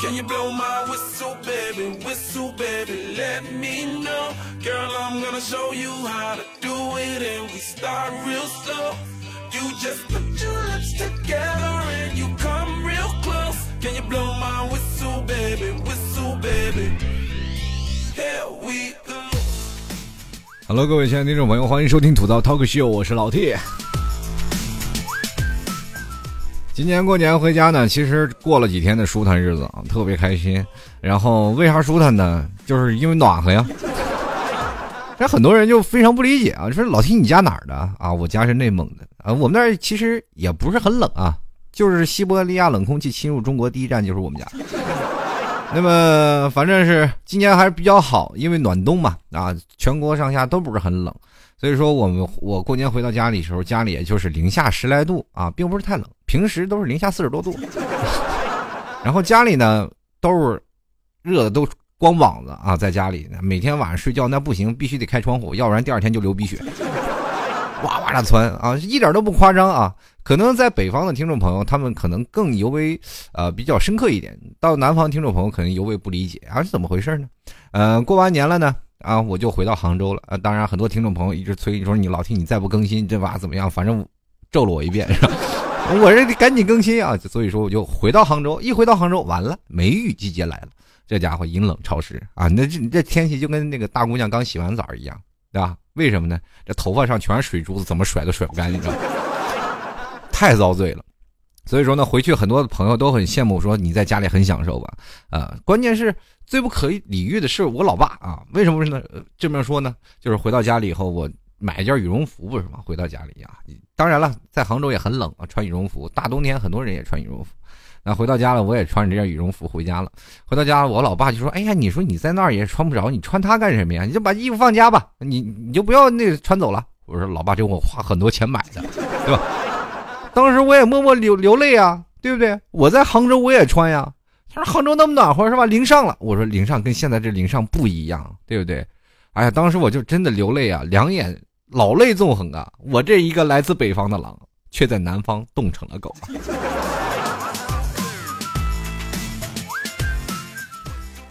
Can you blow my whistle, baby? Whistle, baby, let me know. Girl, I'm gonna show you how to do it, and we start real slow. You just put your lips together and you come real close. Can you blow my whistle, baby? Whistle, baby. Here we go. Hello，各位亲爱的听众朋友，欢迎收听吐槽 Talk Show，我是老 T。 今年过年回家呢，其实过了几天的舒坦日子啊，特别开心。然后为啥舒坦呢？就是因为暖和呀。这很多人就非常不理解啊，说老提你家哪儿的啊？我家是内蒙的啊。我们那儿其实也不是很冷啊，就是西伯利亚冷空气侵入中国第一站就是我们家。那么反正是今年还是比较好，因为暖冬嘛啊，全国上下都不是很冷。所以说，我们我过年回到家里时候，家里也就是零下十来度啊，并不是太冷，平时都是零下四十多度。然后家里呢都是热的都光膀子啊，在家里每天晚上睡觉那不行，必须得开窗户，要不然第二天就流鼻血，哇哇的窜啊，一点都不夸张啊。可能在北方的听众朋友，他们可能更尤为呃比较深刻一点，到南方听众朋友可能尤为不理解啊，是怎么回事呢？嗯，过完年了呢。啊，我就回到杭州了啊！当然，很多听众朋友一直催你说你老听你再不更新，这娃怎么样？反正咒了我一遍，是吧？我这得赶紧更新啊！所以说，我就回到杭州。一回到杭州，完了，梅雨季节来了，这家伙阴冷潮湿啊！那这这天气就跟那个大姑娘刚洗完澡一样，对吧？为什么呢？这头发上全是水珠子，怎么甩都甩不干净，太遭罪了。所以说呢，回去很多的朋友都很羡慕，说你在家里很享受吧？啊，关键是最不可理喻的是我老爸啊，为什么呢？这么说呢，就是回到家里以后，我买一件羽绒服不是吗？回到家里啊，当然了，在杭州也很冷啊，穿羽绒服，大冬天很多人也穿羽绒服。那回到家了，我也穿着这件羽绒服回家了。回到家，我老爸就说：“哎呀，你说你在那儿也穿不着，你穿它干什么呀？你就把衣服放家吧，你你就不要那个穿走了。”我说：“老爸，这我花很多钱买的，对吧？”当时我也默默流流泪啊，对不对？我在杭州我也穿呀。他说杭州那么暖和是吧？零上了。我说零上跟现在这零上不一样，对不对？哎呀，当时我就真的流泪啊，两眼老泪纵横啊。我这一个来自北方的狼，却在南方冻成了狗。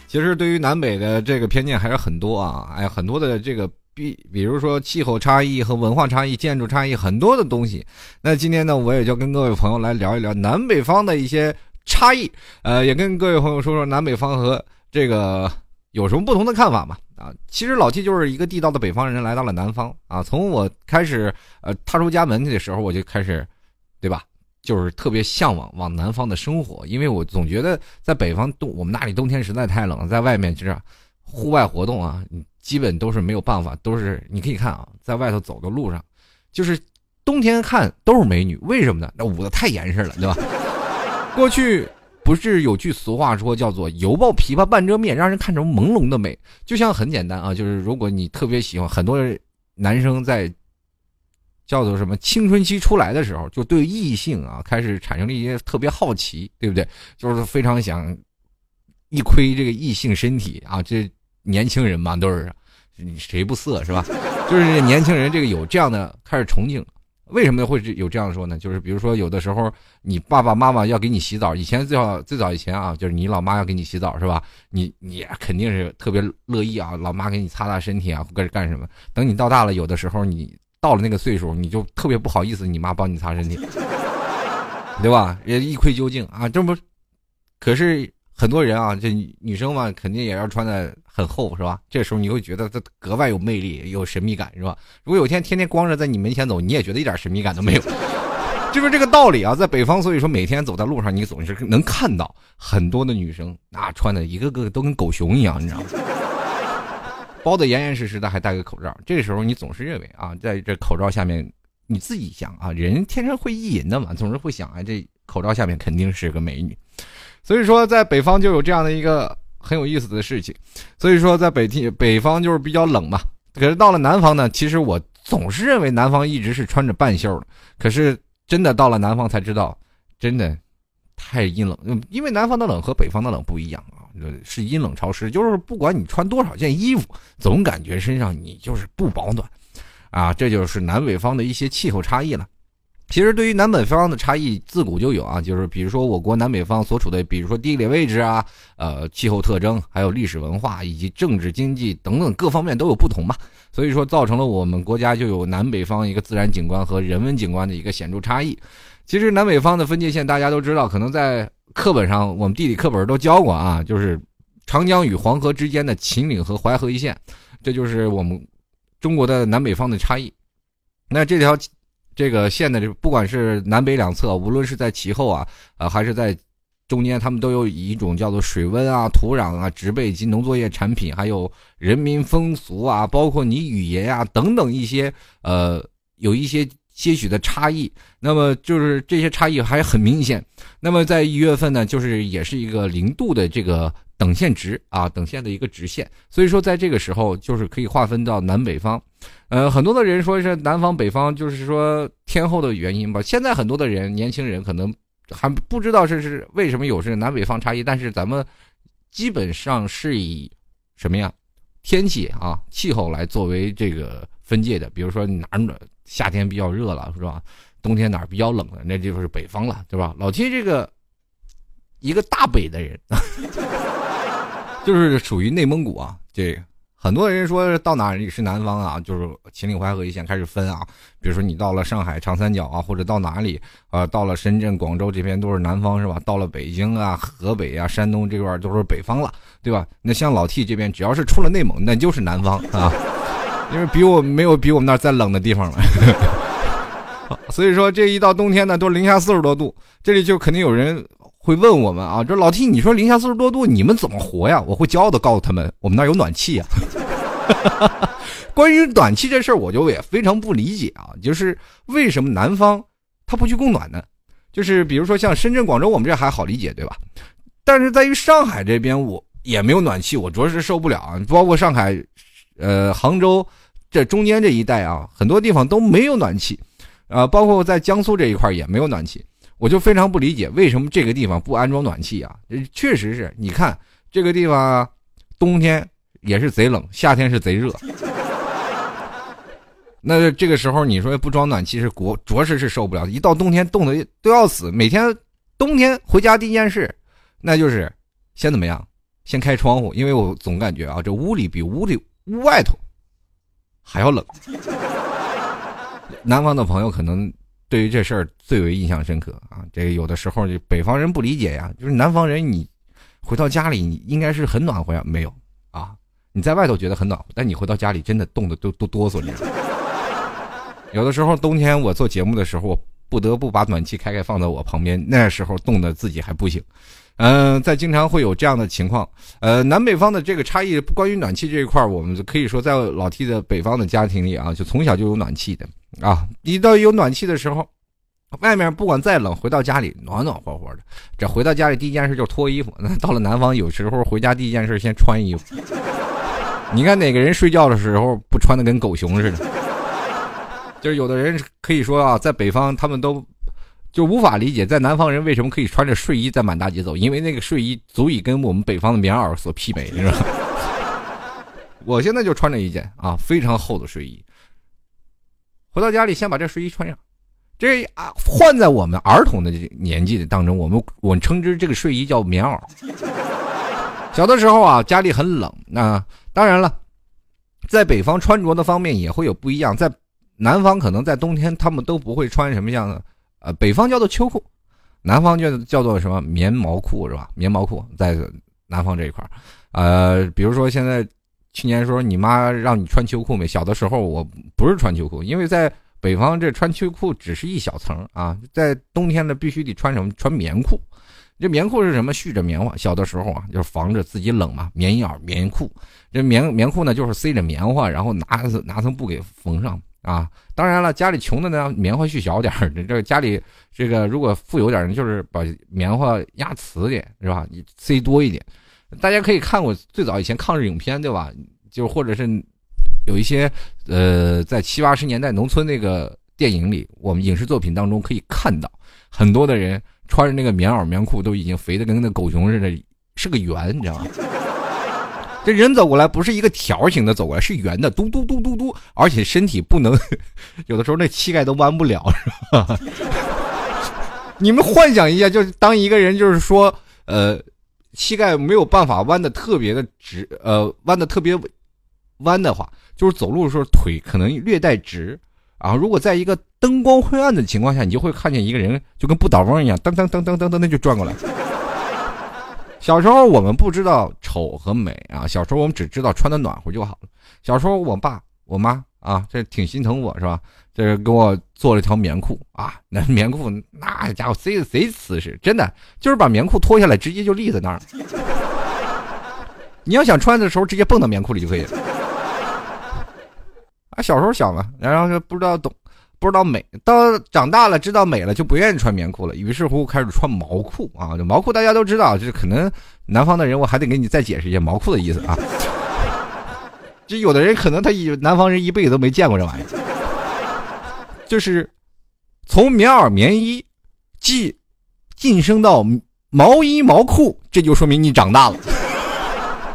其实对于南北的这个偏见还是很多啊，哎，很多的这个。比比如说气候差异和文化差异、建筑差异很多的东西。那今天呢，我也就跟各位朋友来聊一聊南北方的一些差异，呃，也跟各位朋友说说南北方和这个有什么不同的看法嘛。啊，其实老七就是一个地道的北方人，来到了南方啊。从我开始呃踏出家门的时候，我就开始，对吧？就是特别向往往南方的生活，因为我总觉得在北方冬，我们那里冬天实在太冷，在外面就是户外活动啊。基本都是没有办法，都是你可以看啊，在外头走的路上，就是冬天看都是美女，为什么呢？那捂得太严实了，对吧？过去不是有句俗话说叫做“犹抱琵琶半遮面”，让人看成朦胧的美。就像很简单啊，就是如果你特别喜欢，很多男生在叫做什么青春期出来的时候，就对异性啊开始产生了一些特别好奇，对不对？就是非常想一窥这个异性身体啊，这。年轻人嘛，都是，谁不色是吧？就是年轻人这个有这样的开始憧憬，为什么会有这样说呢？就是比如说有的时候你爸爸妈妈要给你洗澡，以前最好最早以前啊，就是你老妈要给你洗澡是吧？你你肯定是特别乐意啊，老妈给你擦擦身体啊，或者干什么。等你到大了，有的时候你到了那个岁数，你就特别不好意思，你妈帮你擦身体，对吧？也一窥究竟啊，这不，可是。很多人啊，这女生嘛，肯定也要穿的很厚，是吧？这时候你会觉得她格外有魅力，有神秘感，是吧？如果有天天天光着在你门前走，你也觉得一点神秘感都没有，就是这个道理啊。在北方，所以说每天走在路上，你总是能看到很多的女生啊，穿的一个个都跟狗熊一样，你知道吗？包的严严实实的，还戴个口罩。这个时候，你总是认为啊，在这口罩下面，你自己想啊，人天生会意淫的嘛，总是会想啊，这口罩下面肯定是个美女。所以说，在北方就有这样的一个很有意思的事情。所以说，在北地北方就是比较冷嘛。可是到了南方呢，其实我总是认为南方一直是穿着半袖的。可是真的到了南方才知道，真的太阴冷。因为南方的冷和北方的冷不一样啊，是阴冷潮湿。就是不管你穿多少件衣服，总感觉身上你就是不保暖啊。这就是南北方的一些气候差异了。其实对于南北方的差异，自古就有啊，就是比如说我国南北方所处的，比如说地理位置啊，呃，气候特征，还有历史文化以及政治经济等等各方面都有不同嘛，所以说造成了我们国家就有南北方一个自然景观和人文景观的一个显著差异。其实南北方的分界线大家都知道，可能在课本上我们地理课本都教过啊，就是长江与黄河之间的秦岭和淮河一线，这就是我们中国的南北方的差异。那这条。这个现在这不管是南北两侧，无论是在其后啊，呃，还是在中间，他们都有一种叫做水温啊、土壤啊、植被及农作业产品，还有人民风俗啊，包括你语言啊等等一些呃，有一些些许的差异。那么就是这些差异还很明显。那么在一月份呢，就是也是一个零度的这个等线值啊，等线的一个直线。所以说在这个时候，就是可以划分到南北方。呃，很多的人说是南方北方，就是说天后的原因吧。现在很多的人，年轻人可能还不知道这是为什么有是南北方差异，但是咱们基本上是以什么呀天气啊气候来作为这个分界的。比如说哪儿夏天比较热了，是吧？冬天哪儿比较冷了，那就是北方了，对吧？老七这个一个大北的人，就是属于内蒙古啊，这。很多人说到哪里是南方啊，就是秦岭淮河一线开始分啊。比如说你到了上海长三角啊，或者到哪里啊，到了深圳、广州这边都是南方是吧？到了北京啊、河北啊、山东这块都是北方了，对吧？那像老 T 这边，只要是出了内蒙，那就是南方啊，因为比我没有比我们那儿再冷的地方了。所以说这一到冬天呢，都零下四十多度，这里就肯定有人。会问我们啊，这老 T，你说零下四十多度，你们怎么活呀？我会骄傲的告诉他们，我们那儿有暖气呀。关于暖气这事儿，我就也非常不理解啊，就是为什么南方他不去供暖呢？就是比如说像深圳、广州，我们这还好理解，对吧？但是在于上海这边，我也没有暖气，我着实受不了啊。包括上海、呃杭州这中间这一带啊，很多地方都没有暖气，啊，包括在江苏这一块也没有暖气。我就非常不理解，为什么这个地方不安装暖气啊？确实是你看这个地方，冬天也是贼冷，夏天是贼热。那这个时候你说不装暖气是国着实是受不了，一到冬天冻得都要死。每天冬天回家第一件事，那就是先怎么样？先开窗户，因为我总感觉啊，这屋里比屋里屋外头还要冷。南方的朋友可能。对于这事儿最为印象深刻啊！这有的时候就北方人不理解呀，就是南方人你回到家里你应该是很暖和呀，没有啊？你在外头觉得很暖和，但你回到家里真的冻得都都哆嗦着。有的时候冬天我做节目的时候，我不得不把暖气开开放在我旁边，那时候冻得自己还不行。嗯，在经常会有这样的情况。呃，南北方的这个差异，关于暖气这一块我们可以说在老 T 的北方的家庭里啊，就从小就有暖气的。啊，一到有暖气的时候，外面不管再冷，回到家里暖暖和和的。这回到家里第一件事就脱衣服。那 到了南方，有时候回家第一件事先穿衣服。你看哪个人睡觉的时候不穿的跟狗熊似的？就是有的人可以说啊，在北方他们都就无法理解，在南方人为什么可以穿着睡衣在满大街走，因为那个睡衣足以跟我们北方的棉袄所媲美，是吧？我现在就穿着一件啊非常厚的睡衣。回到家里，先把这睡衣穿上。这啊，换在我们儿童的年纪的当中，我们我们称之这个睡衣叫棉袄。小的时候啊，家里很冷。那当然了，在北方穿着的方面也会有不一样。在南方，可能在冬天他们都不会穿什么样的，呃，北方叫做秋裤，南方就叫做什么棉毛裤，是吧？棉毛裤在南方这一块呃，比如说现在。去年说你妈让你穿秋裤没？小的时候我不是穿秋裤，因为在北方这穿秋裤只是一小层啊，在冬天呢必须得穿什么？穿棉裤。这棉裤是什么？蓄着棉花。小的时候啊，就是防着自己冷嘛，棉袄、棉裤。这棉棉裤呢，就是塞着棉花，然后拿拿层布给缝上啊。当然了，家里穷的呢，棉花絮小点儿。这家里这个如果富有点，就是把棉花压瓷点，是吧？你塞多一点。大家可以看过最早以前抗日影片，对吧？就或者是有一些呃，在七八十年代农村那个电影里，我们影视作品当中可以看到，很多的人穿着那个棉袄棉裤都已经肥的跟那狗熊似的，是个圆，你知道吗？这人走过来不是一个条形的走过来，是圆的，嘟嘟嘟嘟嘟，而且身体不能，有的时候那膝盖都弯不了，是吧？你们幻想一下，就是当一个人就是说，呃，膝盖没有办法弯的特别的直，呃，弯的特别弯的话，就是走路的时候腿可能略带直。啊，如果在一个灯光昏暗的情况下，你就会看见一个人就跟不倒翁一样，噔噔噔噔噔噔，就转过来。小时候我们不知道丑和美啊，小时候我们只知道穿的暖和就好了。小时候我爸我妈啊，这挺心疼我是吧？这给我做了条棉裤啊，那棉裤那家伙贼贼瓷实，真的就是把棉裤脱下来直接就立在那儿。你要想穿的时候直接蹦到棉裤里就可以了。啊，小时候小嘛，然后就不知道懂，不知道美。到长大了知道美了，就不愿意穿棉裤了，于是乎开始穿毛裤啊。这毛裤大家都知道，这可能南方的人我还得给你再解释一下毛裤的意思啊。这有的人可能他一南方人一辈子都没见过这玩意儿，就是从棉袄棉衣进晋升到毛衣毛裤，这就说明你长大了。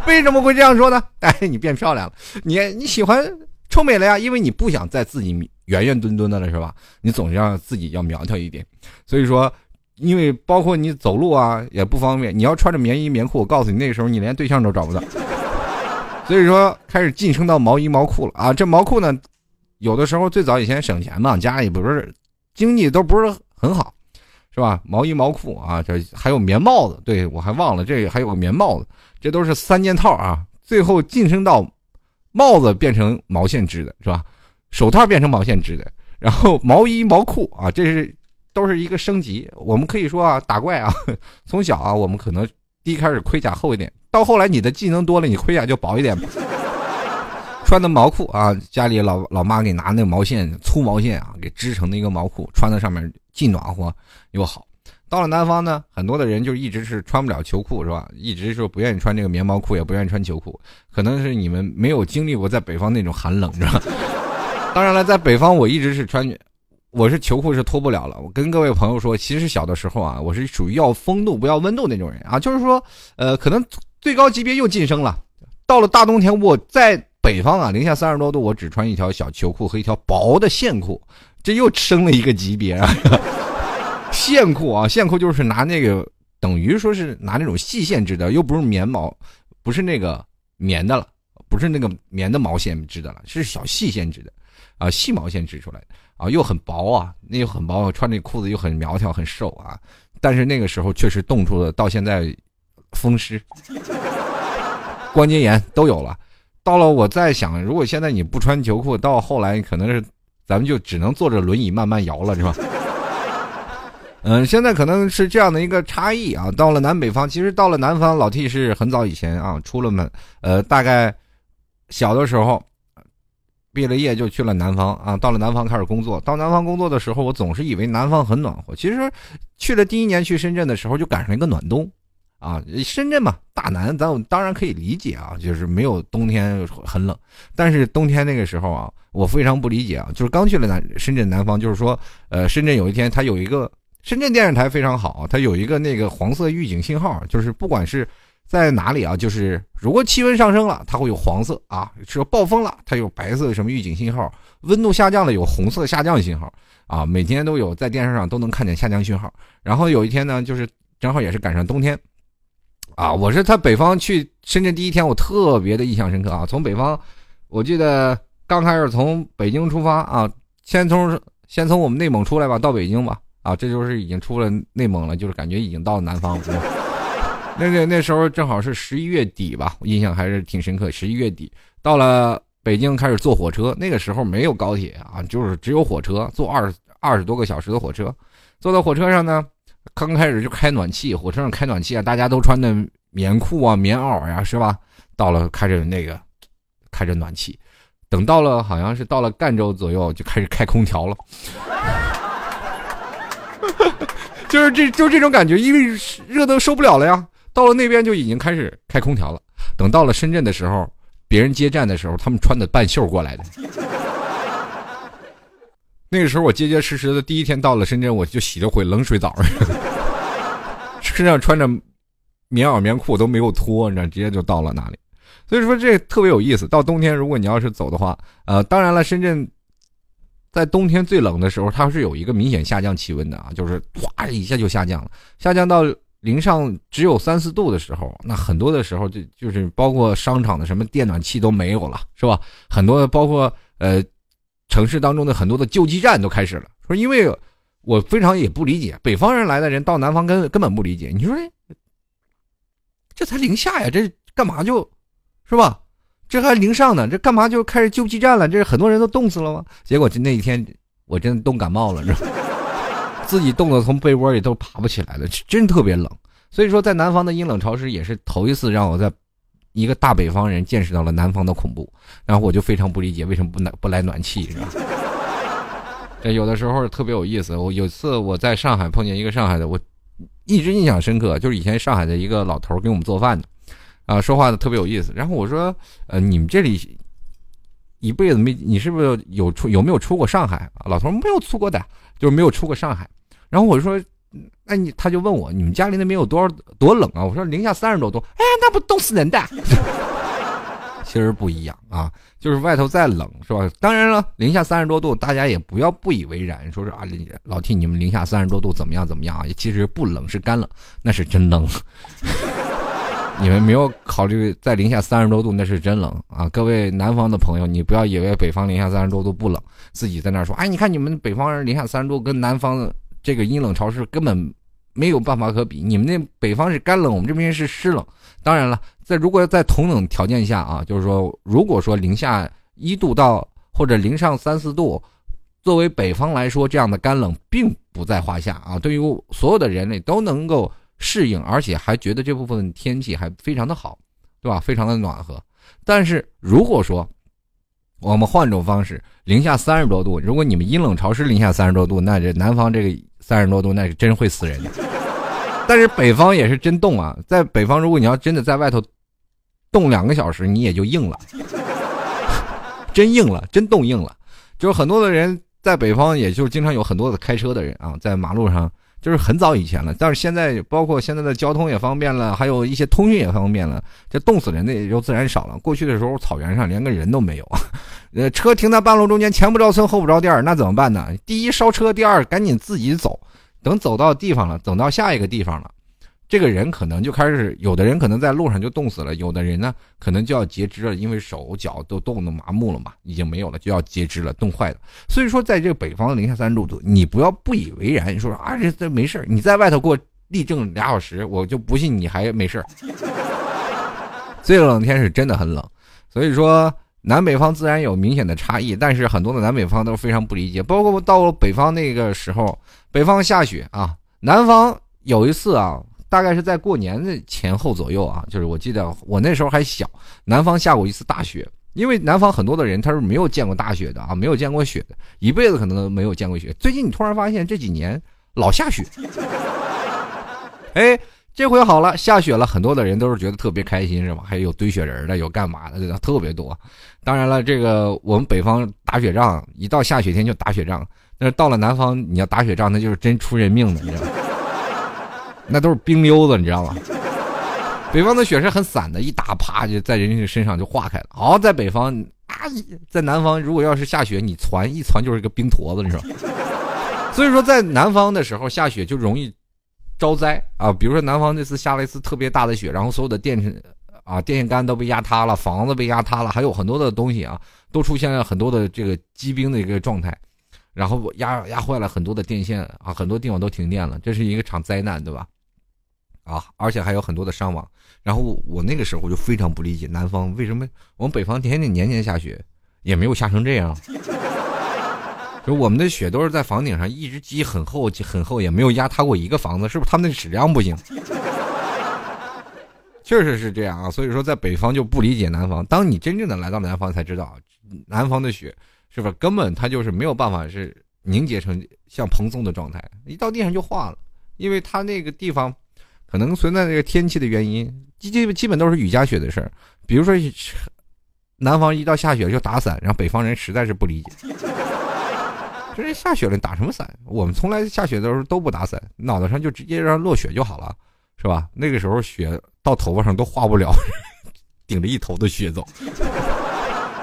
为什么会这样说呢？哎，你变漂亮了，你你喜欢。臭美了呀，因为你不想再自己圆圆墩墩的了，是吧？你总是让自己要苗条一点，所以说，因为包括你走路啊也不方便，你要穿着棉衣棉裤，我告诉你，那个时候你连对象都找不到。所以说，开始晋升到毛衣毛裤了啊！这毛裤呢，有的时候最早以前省钱嘛，家里不是经济都不是很好，是吧？毛衣毛裤啊，这还有棉帽子，对我还忘了这还有个棉帽子，这都是三件套啊。最后晋升到。帽子变成毛线织的，是吧？手套变成毛线织的，然后毛衣毛裤啊，这是都是一个升级。我们可以说啊，打怪啊，从小啊，我们可能第一开始盔甲厚一点，到后来你的技能多了，你盔甲就薄一点。穿的毛裤啊，家里老老妈给拿那个毛线粗毛线啊，给织成的一个毛裤，穿在上面既暖和又好。到了南方呢，很多的人就一直是穿不了球裤，是吧？一直说不愿意穿这个棉毛裤，也不愿意穿球裤，可能是你们没有经历过在北方那种寒冷，是吧？当然了，在北方我一直是穿，我是球裤是脱不了了。我跟各位朋友说，其实小的时候啊，我是属于要风度不要温度那种人啊，就是说，呃，可能最高级别又晋升了。到了大冬天，我在北方啊，零下三十多度，我只穿一条小球裤和一条薄的线裤，这又升了一个级别啊。线裤啊，线裤就是拿那个，等于说是拿那种细线织的，又不是棉毛，不是那个棉的了，不是那个棉的毛线织的了，是小细线织的，啊，细毛线织出来的，啊，又很薄啊，那又很薄，穿那裤子又很苗条，很瘦啊，但是那个时候确实冻出了，到现在风湿、关节炎都有了。到了我在想，如果现在你不穿球裤，到后来可能是咱们就只能坐着轮椅慢慢摇了，是吧？嗯，现在可能是这样的一个差异啊。到了南北方，其实到了南方，老 T 是很早以前啊出了门，呃，大概小的时候毕了业就去了南方啊。到了南方开始工作，到南方工作的时候，我总是以为南方很暖和。其实去了第一年去深圳的时候，就赶上一个暖冬啊。深圳嘛，大南，咱当然可以理解啊，就是没有冬天很冷。但是冬天那个时候啊，我非常不理解啊，就是刚去了南深圳南方，就是说，呃，深圳有一天它有一个。深圳电视台非常好，它有一个那个黄色预警信号，就是不管是在哪里啊，就是如果气温上升了，它会有黄色啊；说暴风了，它有白色什么预警信号；温度下降了，有红色下降信号啊。每天都有在电视上都能看见下降信号。然后有一天呢，就是正好也是赶上冬天啊。我是他北方去深圳第一天，我特别的印象深刻啊。从北方，我记得刚开始从北京出发啊，先从先从我们内蒙出来吧，到北京吧。啊，这就是已经出了内蒙了，就是感觉已经到了南方。那个那时候正好是十一月底吧，我印象还是挺深刻。十一月底到了北京，开始坐火车。那个时候没有高铁啊，就是只有火车，坐二二十多个小时的火车。坐到火车上呢，刚开始就开暖气，火车上开暖气啊，大家都穿的棉裤啊、棉袄呀，是吧？到了开着那个开着暖气，等到了好像是到了赣州左右，就开始开空调了。就是这就这种感觉，因为热都受不了了呀。到了那边就已经开始开空调了。等到了深圳的时候，别人接站的时候，他们穿的半袖过来的。那个时候我结结实实的第一天到了深圳，我就洗了回冷水澡，身上穿着棉袄棉裤都没有脱，你知道，直接就到了那里。所以说这特别有意思。到冬天，如果你要是走的话，呃，当然了，深圳在冬天最冷的时候，它是有一个明显下降气温的啊，就是哗一下就下降了，下降到零上只有三四度的时候，那很多的时候就就是包括商场的什么电暖气都没有了，是吧？很多包括呃城市当中的很多的救济站都开始了，说因为我非常也不理解，北方人来的人到南方根根本不理解，你说这才零下呀，这干嘛就，是吧？这还零上呢，这干嘛就开始救济站了？这很多人都冻死了吗？结果就那一天我真的冻感冒了，知道吗？自己冻得从被窝里都爬不起来了，真特别冷。所以说，在南方的阴冷潮湿也是头一次让我在一个大北方人见识到了南方的恐怖。然后我就非常不理解为什么不来不来暖气，是吧？这有的时候特别有意思。我有次我在上海碰见一个上海的，我一直印象深刻，就是以前上海的一个老头给我们做饭的。啊，说话的特别有意思。然后我说，呃，你们这里一辈子没，你是不是有出有没有出过上海？老头没有出过的，就是没有出过上海。然后我说，那你他就问我，你们家里那边有多少多冷啊？我说零下三十多度。哎，那不冻死人的。其实不一样啊，就是外头再冷是吧？当然了，零下三十多度，大家也不要不以为然，说是啊，老替你们零下三十多度怎么样怎么样啊？其实不冷是干冷，那是真冷。你们没有考虑在零下三十多度那是真冷啊！各位南方的朋友，你不要以为北方零下三十多度不冷，自己在那说，哎，你看你们北方人零下三十度跟南方这个阴冷潮湿根本没有办法可比。你们那北方是干冷，我们这边是湿冷。当然了，在如果在同等条件下啊，就是说，如果说零下一度到或者零上三四度，作为北方来说，这样的干冷并不在话下啊。对于所有的人类都能够。适应，而且还觉得这部分天气还非常的好，对吧？非常的暖和。但是如果说我们换种方式，零下三十多度，如果你们阴冷潮湿，零下三十多度，那这南方这个三十多度，那是真会死人的。但是北方也是真冻啊，在北方，如果你要真的在外头冻两个小时，你也就硬了，真硬了，真冻硬了。就是很多的人在北方，也就经常有很多的开车的人啊，在马路上。就是很早以前了，但是现在包括现在的交通也方便了，还有一些通讯也方便了，这冻死人的也就自然少了。过去的时候，草原上连个人都没有，呃，车停在半路中间，前不着村后不着店那怎么办呢？第一烧车，第二赶紧自己走，等走到地方了，等到下一个地方了。这个人可能就开始，有的人可能在路上就冻死了，有的人呢可能就要截肢了，因为手脚都冻得麻木了嘛，已经没有了，就要截肢了，冻坏了。所以说，在这个北方零下三十度，你不要不以为然，你说啊这这没事你在外头给我立正俩小时，我就不信你还没事最冷天是真的很冷，所以说南北方自然有明显的差异，但是很多的南北方都非常不理解，包括到了北方那个时候，北方下雪啊，南方有一次啊。大概是在过年的前后左右啊，就是我记得我那时候还小，南方下过一次大雪，因为南方很多的人他是没有见过大雪的啊，没有见过雪的，一辈子可能都没有见过雪。最近你突然发现这几年老下雪，哎，这回好了，下雪了，很多的人都是觉得特别开心，是吧？还有堆雪人的，有干嘛的，特别多。当然了，这个我们北方打雪仗，一到下雪天就打雪仗，但是到了南方，你要打雪仗，那就是真出人命的，你知道吗？那都是冰溜子，你知道吗？北方的雪是很散的，一打啪就在人家身上就化开了。好，在北方啊，在南方，如果要是下雪，你攒一攒就是一个冰坨子，你知道？所以说，在南方的时候下雪就容易招灾啊。比如说南方那次下了一次特别大的雪，然后所有的电线啊、电线杆都被压塌了，房子被压塌了，还有很多的东西啊，都出现了很多的这个积冰的一个状态。然后压压坏了很多的电线啊，很多地方都停电了，这是一个场灾难，对吧？啊，而且还有很多的伤亡。然后我那个时候就非常不理解，南方为什么我们北方天天年年下雪，也没有下成这样。就我们的雪都是在房顶上一直积很厚很厚，也没有压塌过一个房子，是不是他们的质量不行？确实是这样啊。所以说在北方就不理解南方。当你真正的来到南方，才知道南方的雪是不是根本它就是没有办法是凝结成像蓬松的状态，一到地上就化了，因为它那个地方。可能存在这个天气的原因，基基基本都是雨夹雪的事儿。比如说，南方一到下雪就打伞，然后北方人实在是不理解，这下雪了打什么伞？我们从来下雪的时候都不打伞，脑袋上就直接让落雪就好了，是吧？那个时候雪到头发上都化不了，顶着一头的雪走。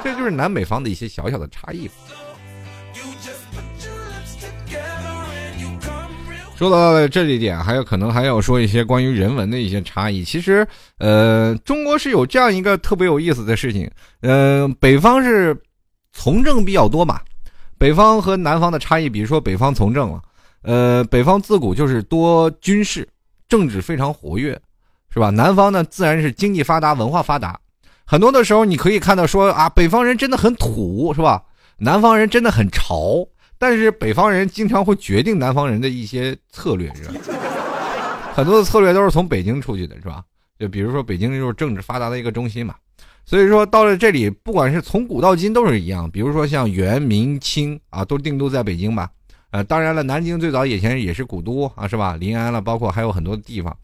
这就是南北方的一些小小的差异。说到这一点，还有可能还要说一些关于人文的一些差异。其实，呃，中国是有这样一个特别有意思的事情，呃，北方是从政比较多嘛，北方和南方的差异，比如说北方从政了，呃，北方自古就是多军事，政治非常活跃，是吧？南方呢，自然是经济发达，文化发达。很多的时候，你可以看到说啊，北方人真的很土，是吧？南方人真的很潮。但是北方人经常会决定南方人的一些策略，是吧？很多的策略都是从北京出去的，是吧？就比如说北京就是政治发达的一个中心嘛，所以说到了这里，不管是从古到今都是一样。比如说像元、明、清啊，都定都在北京吧。呃，当然了，南京最早以前也是古都啊，是吧？临安了，包括还有很多地方。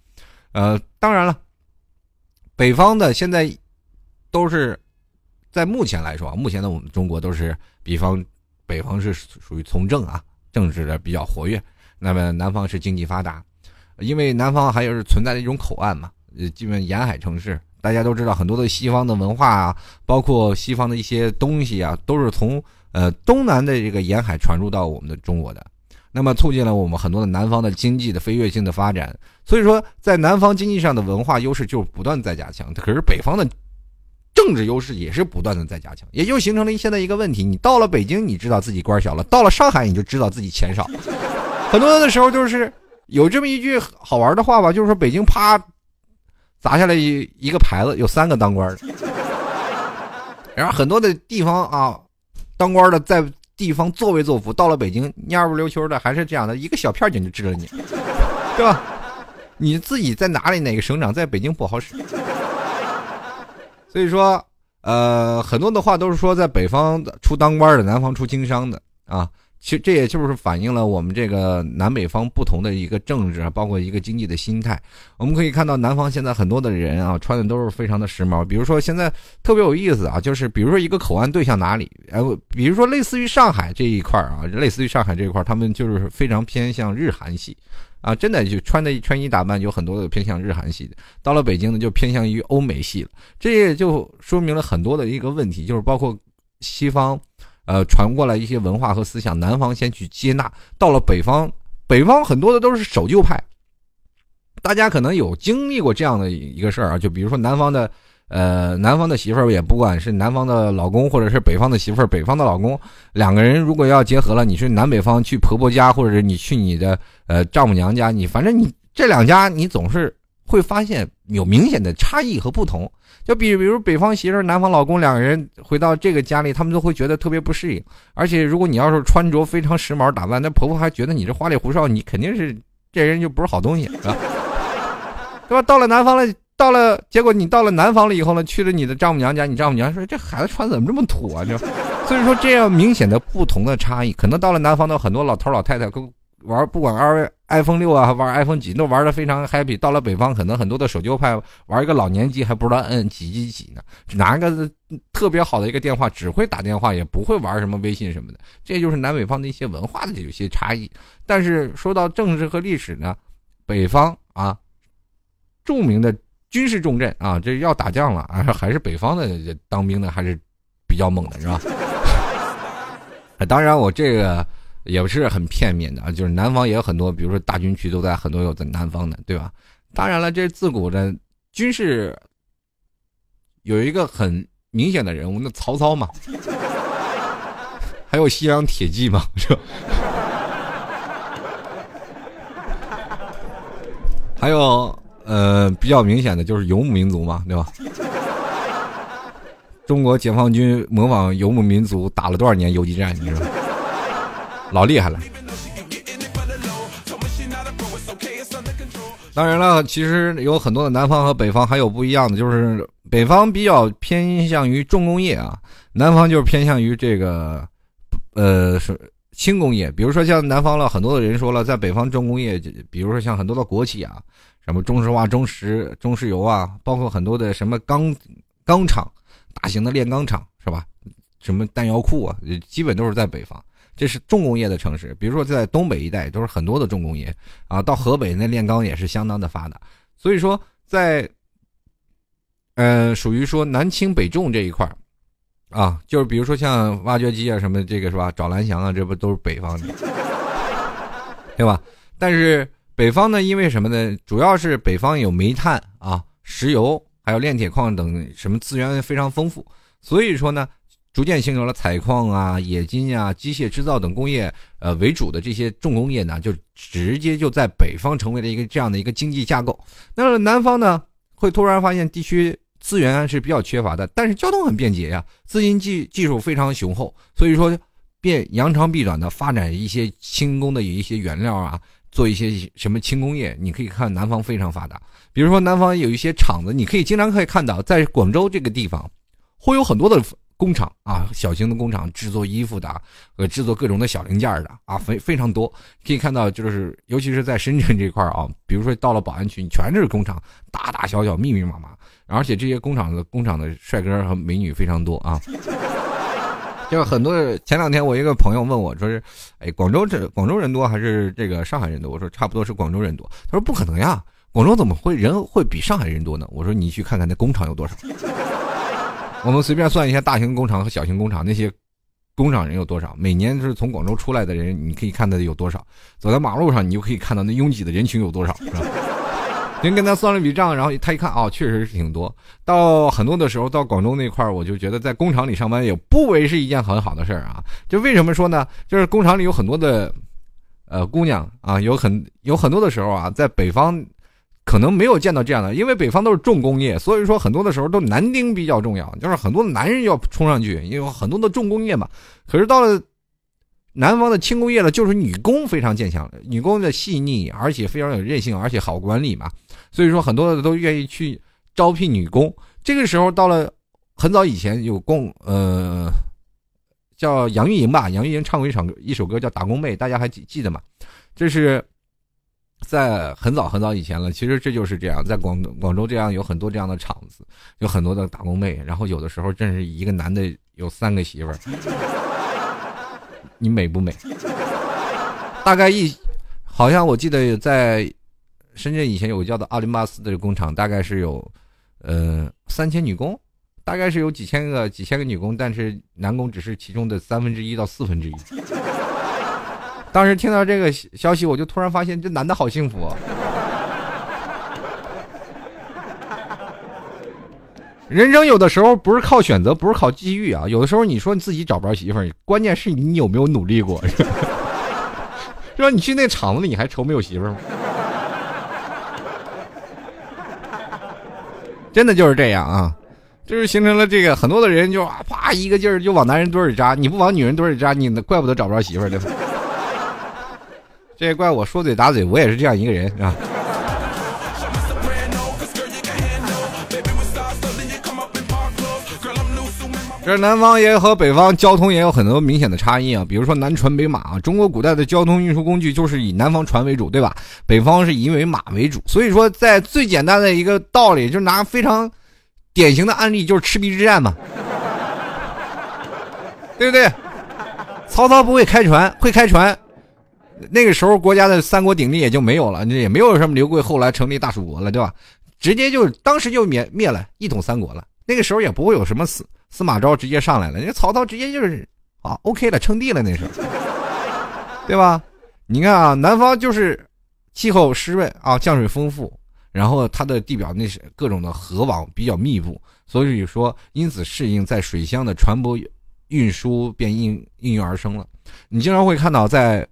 呃，当然了，北方的现在都是在目前来说，目前的我们中国都是比方。北方是属于从政啊，政治的比较活跃。那么南方是经济发达，因为南方还有是存在的一种口岸嘛，呃，基本沿海城市，大家都知道很多的西方的文化啊，包括西方的一些东西啊，都是从呃东南的这个沿海传入到我们的中国的，那么促进了我们很多的南方的经济的飞跃性的发展。所以说，在南方经济上的文化优势就不断在加强，可是北方的。政治优势也是不断的在加强，也就形成了现在一个问题：你到了北京，你知道自己官小了；到了上海，你就知道自己钱少。很多的时候就是有这么一句好玩的话吧，就是说北京啪砸下来一一个牌子，有三个当官的。然后很多的地方啊，当官的在地方作威作福，到了北京蔫不溜秋的，还是这样的一个小片警就治了你，对吧？你自己在哪里哪个省长，在北京不好使。所以说，呃，很多的话都是说在北方出当官的，南方出经商的啊。其实这也就是反映了我们这个南北方不同的一个政治，包括一个经济的心态。我们可以看到，南方现在很多的人啊，穿的都是非常的时髦。比如说现在特别有意思啊，就是比如说一个口岸对向哪里，然后比如说类似于上海这一块啊，类似于上海这一块，他们就是非常偏向日韩系。啊，真的就穿的穿衣打扮有很多的偏向日韩系的，到了北京呢就偏向于欧美系了。这也就说明了很多的一个问题，就是包括西方，呃，传过来一些文化和思想，南方先去接纳，到了北方，北方很多的都是守旧派。大家可能有经历过这样的一个事儿啊，就比如说南方的。呃，南方的媳妇儿也不管是南方的老公，或者是北方的媳妇儿，北方的老公，两个人如果要结合了，你是南北方去婆婆家，或者是你去你的呃丈母娘家，你反正你这两家你总是会发现有明显的差异和不同。就比比如北方媳妇儿、南方老公两个人回到这个家里，他们都会觉得特别不适应。而且如果你要是穿着非常时髦打扮，那婆婆还觉得你这花里胡哨，你肯定是这人就不是好东西，是吧？对吧？到了南方了。到了，结果你到了南方了以后呢，去了你的丈母娘家，你丈母娘说：“这孩子穿怎么这么土啊？”就，所以说这样明显的不同的差异，可能到了南方的很多老头老太太跟玩，不管玩 iPhone 六啊，还玩 iPhone 几，都玩的非常 happy。到了北方，可能很多的守旧派玩一个老年机还不知道摁几几几呢，拿个特别好的一个电话，只会打电话，也不会玩什么微信什么的。这就是南北方的一些文化的有些差异。但是说到政治和历史呢，北方啊，著名的。军事重镇啊，这要打仗了啊，还是北方的当兵的还是比较猛的，是吧？当然，我这个也不是很片面的啊，就是南方也有很多，比如说大军区都在很多有在南方的，对吧？当然了，这自古的军事有一个很明显的人物，那曹操嘛，还有西凉铁骑嘛，是吧？还有。呃，比较明显的就是游牧民族嘛，对吧？中国解放军模仿游牧民族打了多少年游击战，你知道吗？老厉害了。当然了，其实有很多的南方和北方还有不一样的，就是北方比较偏向于重工业啊，南方就是偏向于这个，呃，是轻工业。比如说像南方了，很多的人说了，在北方重工业，比如说像很多的国企啊。什么中石化、中石、中石油啊，包括很多的什么钢钢厂、大型的炼钢厂，是吧？什么弹药库啊，基本都是在北方。这是重工业的城市，比如说在东北一带都是很多的重工业啊。到河北那炼钢也是相当的发达。所以说，在嗯，属于说南轻北重这一块儿，啊，就是比如说像挖掘机啊什么这个是吧？找蓝翔啊，这不都是北方的，对吧？但是北方呢，因为什么呢？主要是北方有煤炭啊、石油，还有炼铁矿等什么资源非常丰富，所以说呢，逐渐形成了采矿啊、冶金啊、机械制造等工业呃为主的这些重工业呢，就直接就在北方成为了一个这样的一个经济架构。那南方呢，会突然发现地区。资源是比较缺乏的，但是交通很便捷呀，资金技技术非常雄厚，所以说便扬长避短的发展一些轻工的一些原料啊，做一些什么轻工业。你可以看南方非常发达，比如说南方有一些厂子，你可以经常可以看到，在广州这个地方会有很多的工厂啊，小型的工厂制作衣服的，呃，制作各种的小零件的啊，非非常多。可以看到，就是尤其是在深圳这块啊，比如说到了宝安区，全是工厂，大大小小，密密麻麻。而且这些工厂的工厂的帅哥和美女非常多啊，就很多。前两天我一个朋友问我说是，哎，广州这广州人多还是这个上海人多？我说差不多是广州人多。他说不可能呀，广州怎么会人会比上海人多呢？我说你去看看那工厂有多少。我们随便算一下大型工厂和小型工厂那些工厂人有多少，每年就是从广州出来的人，你可以看到有多少。走在马路上，你就可以看到那拥挤的人群有多少，是吧？您跟他算了一笔账，然后他一看，哦，确实是挺多。到很多的时候，到广州那块儿，我就觉得在工厂里上班也不为是一件很好的事儿啊。就为什么说呢？就是工厂里有很多的，呃，姑娘啊，有很有很多的时候啊，在北方可能没有见到这样的，因为北方都是重工业，所以说很多的时候都男丁比较重要，就是很多男人要冲上去，因为很多的重工业嘛。可是到了。南方的轻工业呢，就是女工非常坚强，女工的细腻，而且非常有韧性，而且好管理嘛，所以说很多的都愿意去招聘女工。这个时候到了很早以前，有工呃叫杨钰莹吧，杨钰莹唱过一场一首歌叫《打工妹》，大家还记记得吗？这是在很早很早以前了。其实这就是这样，在广广州这样有很多这样的厂子，有很多的打工妹，然后有的时候真是一个男的有三个媳妇儿。你美不美？大概一，好像我记得在深圳以前有个叫做奥林巴斯的工厂，大概是有，呃，三千女工，大概是有几千个几千个女工，但是男工只是其中的三分之一到四分之一。当时听到这个消息，我就突然发现这男的好幸福。人生有的时候不是靠选择，不是靠机遇啊。有的时候你说你自己找不着媳妇儿，关键是你有没有努力过，是吧？你去那厂子里，你还愁没有媳妇儿吗？真的就是这样啊，就是形成了这个很多的人就啊啪一个劲儿就往男人堆儿里扎，你不往女人堆儿里扎，你怪不得找不着媳妇儿，对吧？这也怪我说嘴打嘴，我也是这样一个人啊。这南方也和北方交通也有很多明显的差异啊，比如说南船北马啊，中国古代的交通运输工具就是以南方船为主，对吧？北方是以为马为主，所以说在最简单的一个道理，就拿非常典型的案例，就是赤壁之战嘛，对不对？曹操不会开船，会开船，那个时候国家的三国鼎立也就没有了，也没有什么刘贵后来成立大蜀国了，对吧？直接就当时就灭灭了，一统三国了。那个时候也不会有什么死。司马昭直接上来了，人家曹操直接就是啊，OK 了，称帝了，那是，对吧？你看啊，南方就是气候湿润啊，降水丰富，然后它的地表那是各种的河网比较密布，所以说因此适应在水乡的船舶运输便应应运而生了。你经常会看到在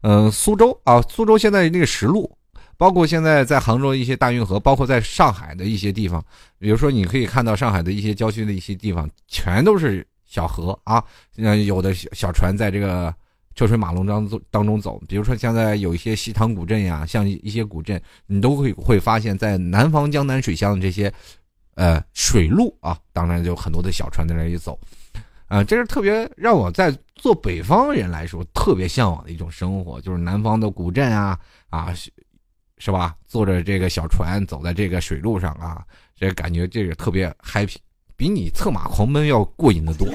嗯苏州啊，苏州现在那个石路。包括现在在杭州一些大运河，包括在上海的一些地方，比如说你可以看到上海的一些郊区的一些地方，全都是小河啊，嗯，有的小小船在这个车水马龙当中当中走。比如说现在有一些西塘古镇呀，像一些古镇，你都会会发现，在南方江南水乡的这些，呃，水路啊，当然就很多的小船在那里走，啊，这是特别让我在做北方人来说特别向往的一种生活，就是南方的古镇啊，啊。是吧？坐着这个小船走在这个水路上啊，这感觉这个特别 happy，比你策马狂奔要过瘾的多。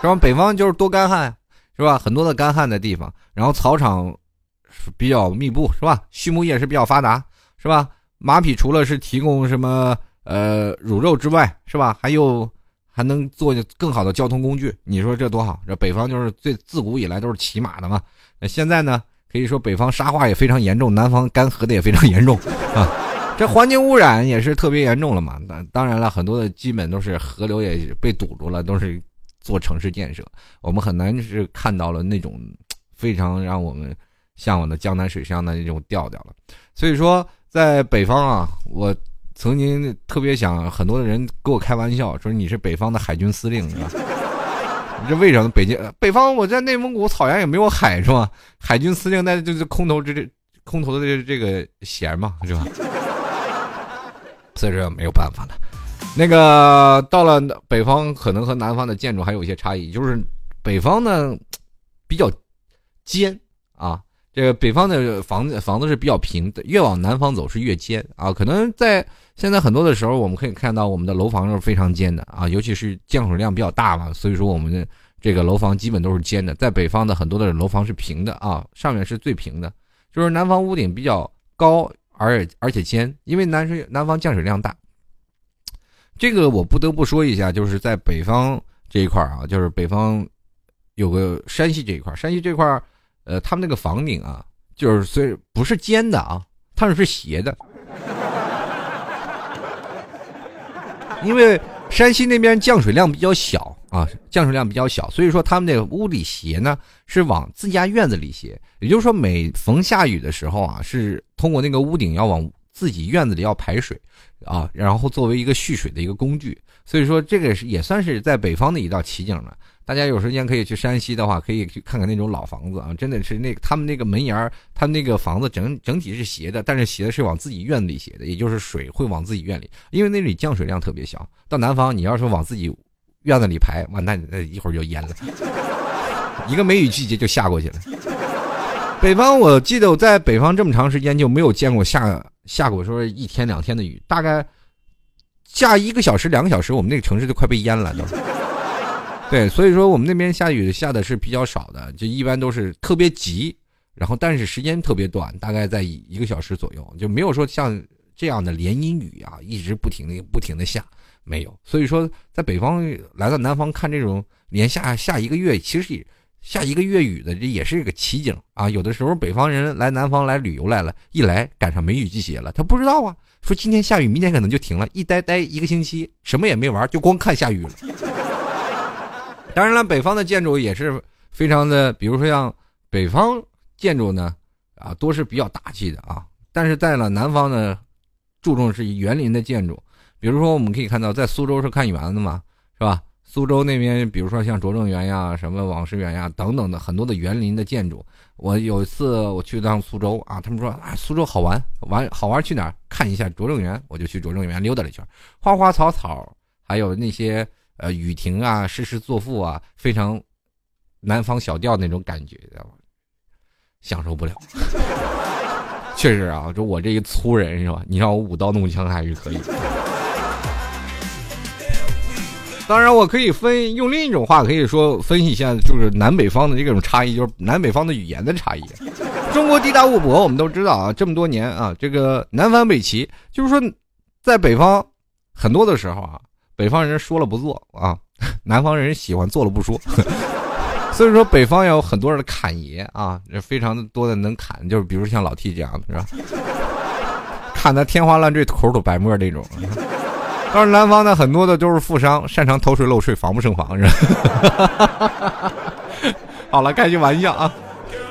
是吧？北方就是多干旱，是吧？很多的干旱的地方，然后草场比较密布，是吧？畜牧业是比较发达，是吧？马匹除了是提供什么呃乳肉之外，是吧？还有还能做更好的交通工具，你说这多好？这北方就是最自古以来都是骑马的嘛。那现在呢，可以说北方沙化也非常严重，南方干涸的也非常严重 啊。这环境污染也是特别严重了嘛。那当然了，很多的基本都是河流也被堵住了，都是做城市建设，我们很难是看到了那种非常让我们向往的江南水乡的那种调调了。所以说，在北方啊，我曾经特别想，很多的人跟我开玩笑说你是北方的海军司令，是吧？这为什么？北京北方我在内蒙古草原也没有海，是吧？海军司令那就是空投这这空投的这这个衔嘛，是吧？所以说没有办法了。那个到了北方，可能和南方的建筑还有一些差异，就是北方呢比较尖啊，这个北方的房子房子是比较平的，越往南方走是越尖啊。可能在现在很多的时候，我们可以看到我们的楼房是非常尖的啊，尤其是降水量比较大嘛，所以说我们的这个楼房基本都是尖的。在北方的很多的楼房是平的啊，上面是最平的，就是南方屋顶比较高。而而且尖，因为南水南方降水量大。这个我不得不说一下，就是在北方这一块啊，就是北方有个山西这一块，山西这块呃，他们那个房顶啊，就是虽不是尖的啊，他们是斜的，因为山西那边降水量比较小啊，降水量比较小，所以说他们那个屋里斜呢是往自家院子里斜。也就是说，每逢下雨的时候啊，是通过那个屋顶要往自己院子里要排水，啊，然后作为一个蓄水的一个工具。所以说，这个是也算是在北方的一道奇景了。大家有时间可以去山西的话，可以去看看那种老房子啊，真的是那他们那个门檐儿，他那个房子整整体是斜的，但是斜的是往自己院子里斜的，也就是水会往自己院里，因为那里降水量特别小。到南方，你要是往自己院子里排，完那那一会儿就淹了，一个梅雨季节就下过去了。北方，我记得我在北方这么长时间就没有见过下下过说一天两天的雨，大概下一个小时两个小时，我们那个城市就快被淹了都。对，所以说我们那边下雨下的是比较少的，就一般都是特别急，然后但是时间特别短，大概在一个小时左右，就没有说像这样的连阴雨啊，一直不停的不停的下，没有。所以说在北方来到南方看这种连下下一个月，其实也。下一个月雨的，这也是一个奇景啊！有的时候北方人来南方来旅游来了，一来赶上梅雨季节了，他不知道啊，说今天下雨，明天可能就停了，一待待一个星期，什么也没玩，就光看下雨了。当然了，北方的建筑也是非常的，比如说像北方建筑呢，啊，都是比较大气的啊，但是在了南方呢，注重是园林的建筑，比如说我们可以看到，在苏州是看园子嘛，是吧？苏州那边，比如说像拙政园呀、什么网师园呀等等的很多的园林的建筑。我有一次我去趟苏州啊，他们说啊，苏州好玩，玩好玩去哪儿看一下拙政园，我就去拙政园溜达了一圈，花花草草，还有那些呃雨亭啊、诗诗作赋啊，非常南方小调那种感觉，知道吗？享受不了。确实啊，就我这一粗人是吧？你让我舞刀弄枪还是可以。当然，我可以分用另一种话可以说分析一下，就是南北方的这种差异，就是南北方的语言的差异。中国地大物博，我们都知道啊，这么多年啊，这个南方北齐，就是说，在北方很多的时候啊，北方人说了不做啊，南方人喜欢做了不说，所以说北方有很多人的侃爷啊，非常的多的能侃，就是比如像老 T 这样的是吧，侃的天花乱坠、口吐白沫这种。但是南方的很多的都是富商，擅长偷税漏税，防不胜防，是吧？好了，开句玩笑啊。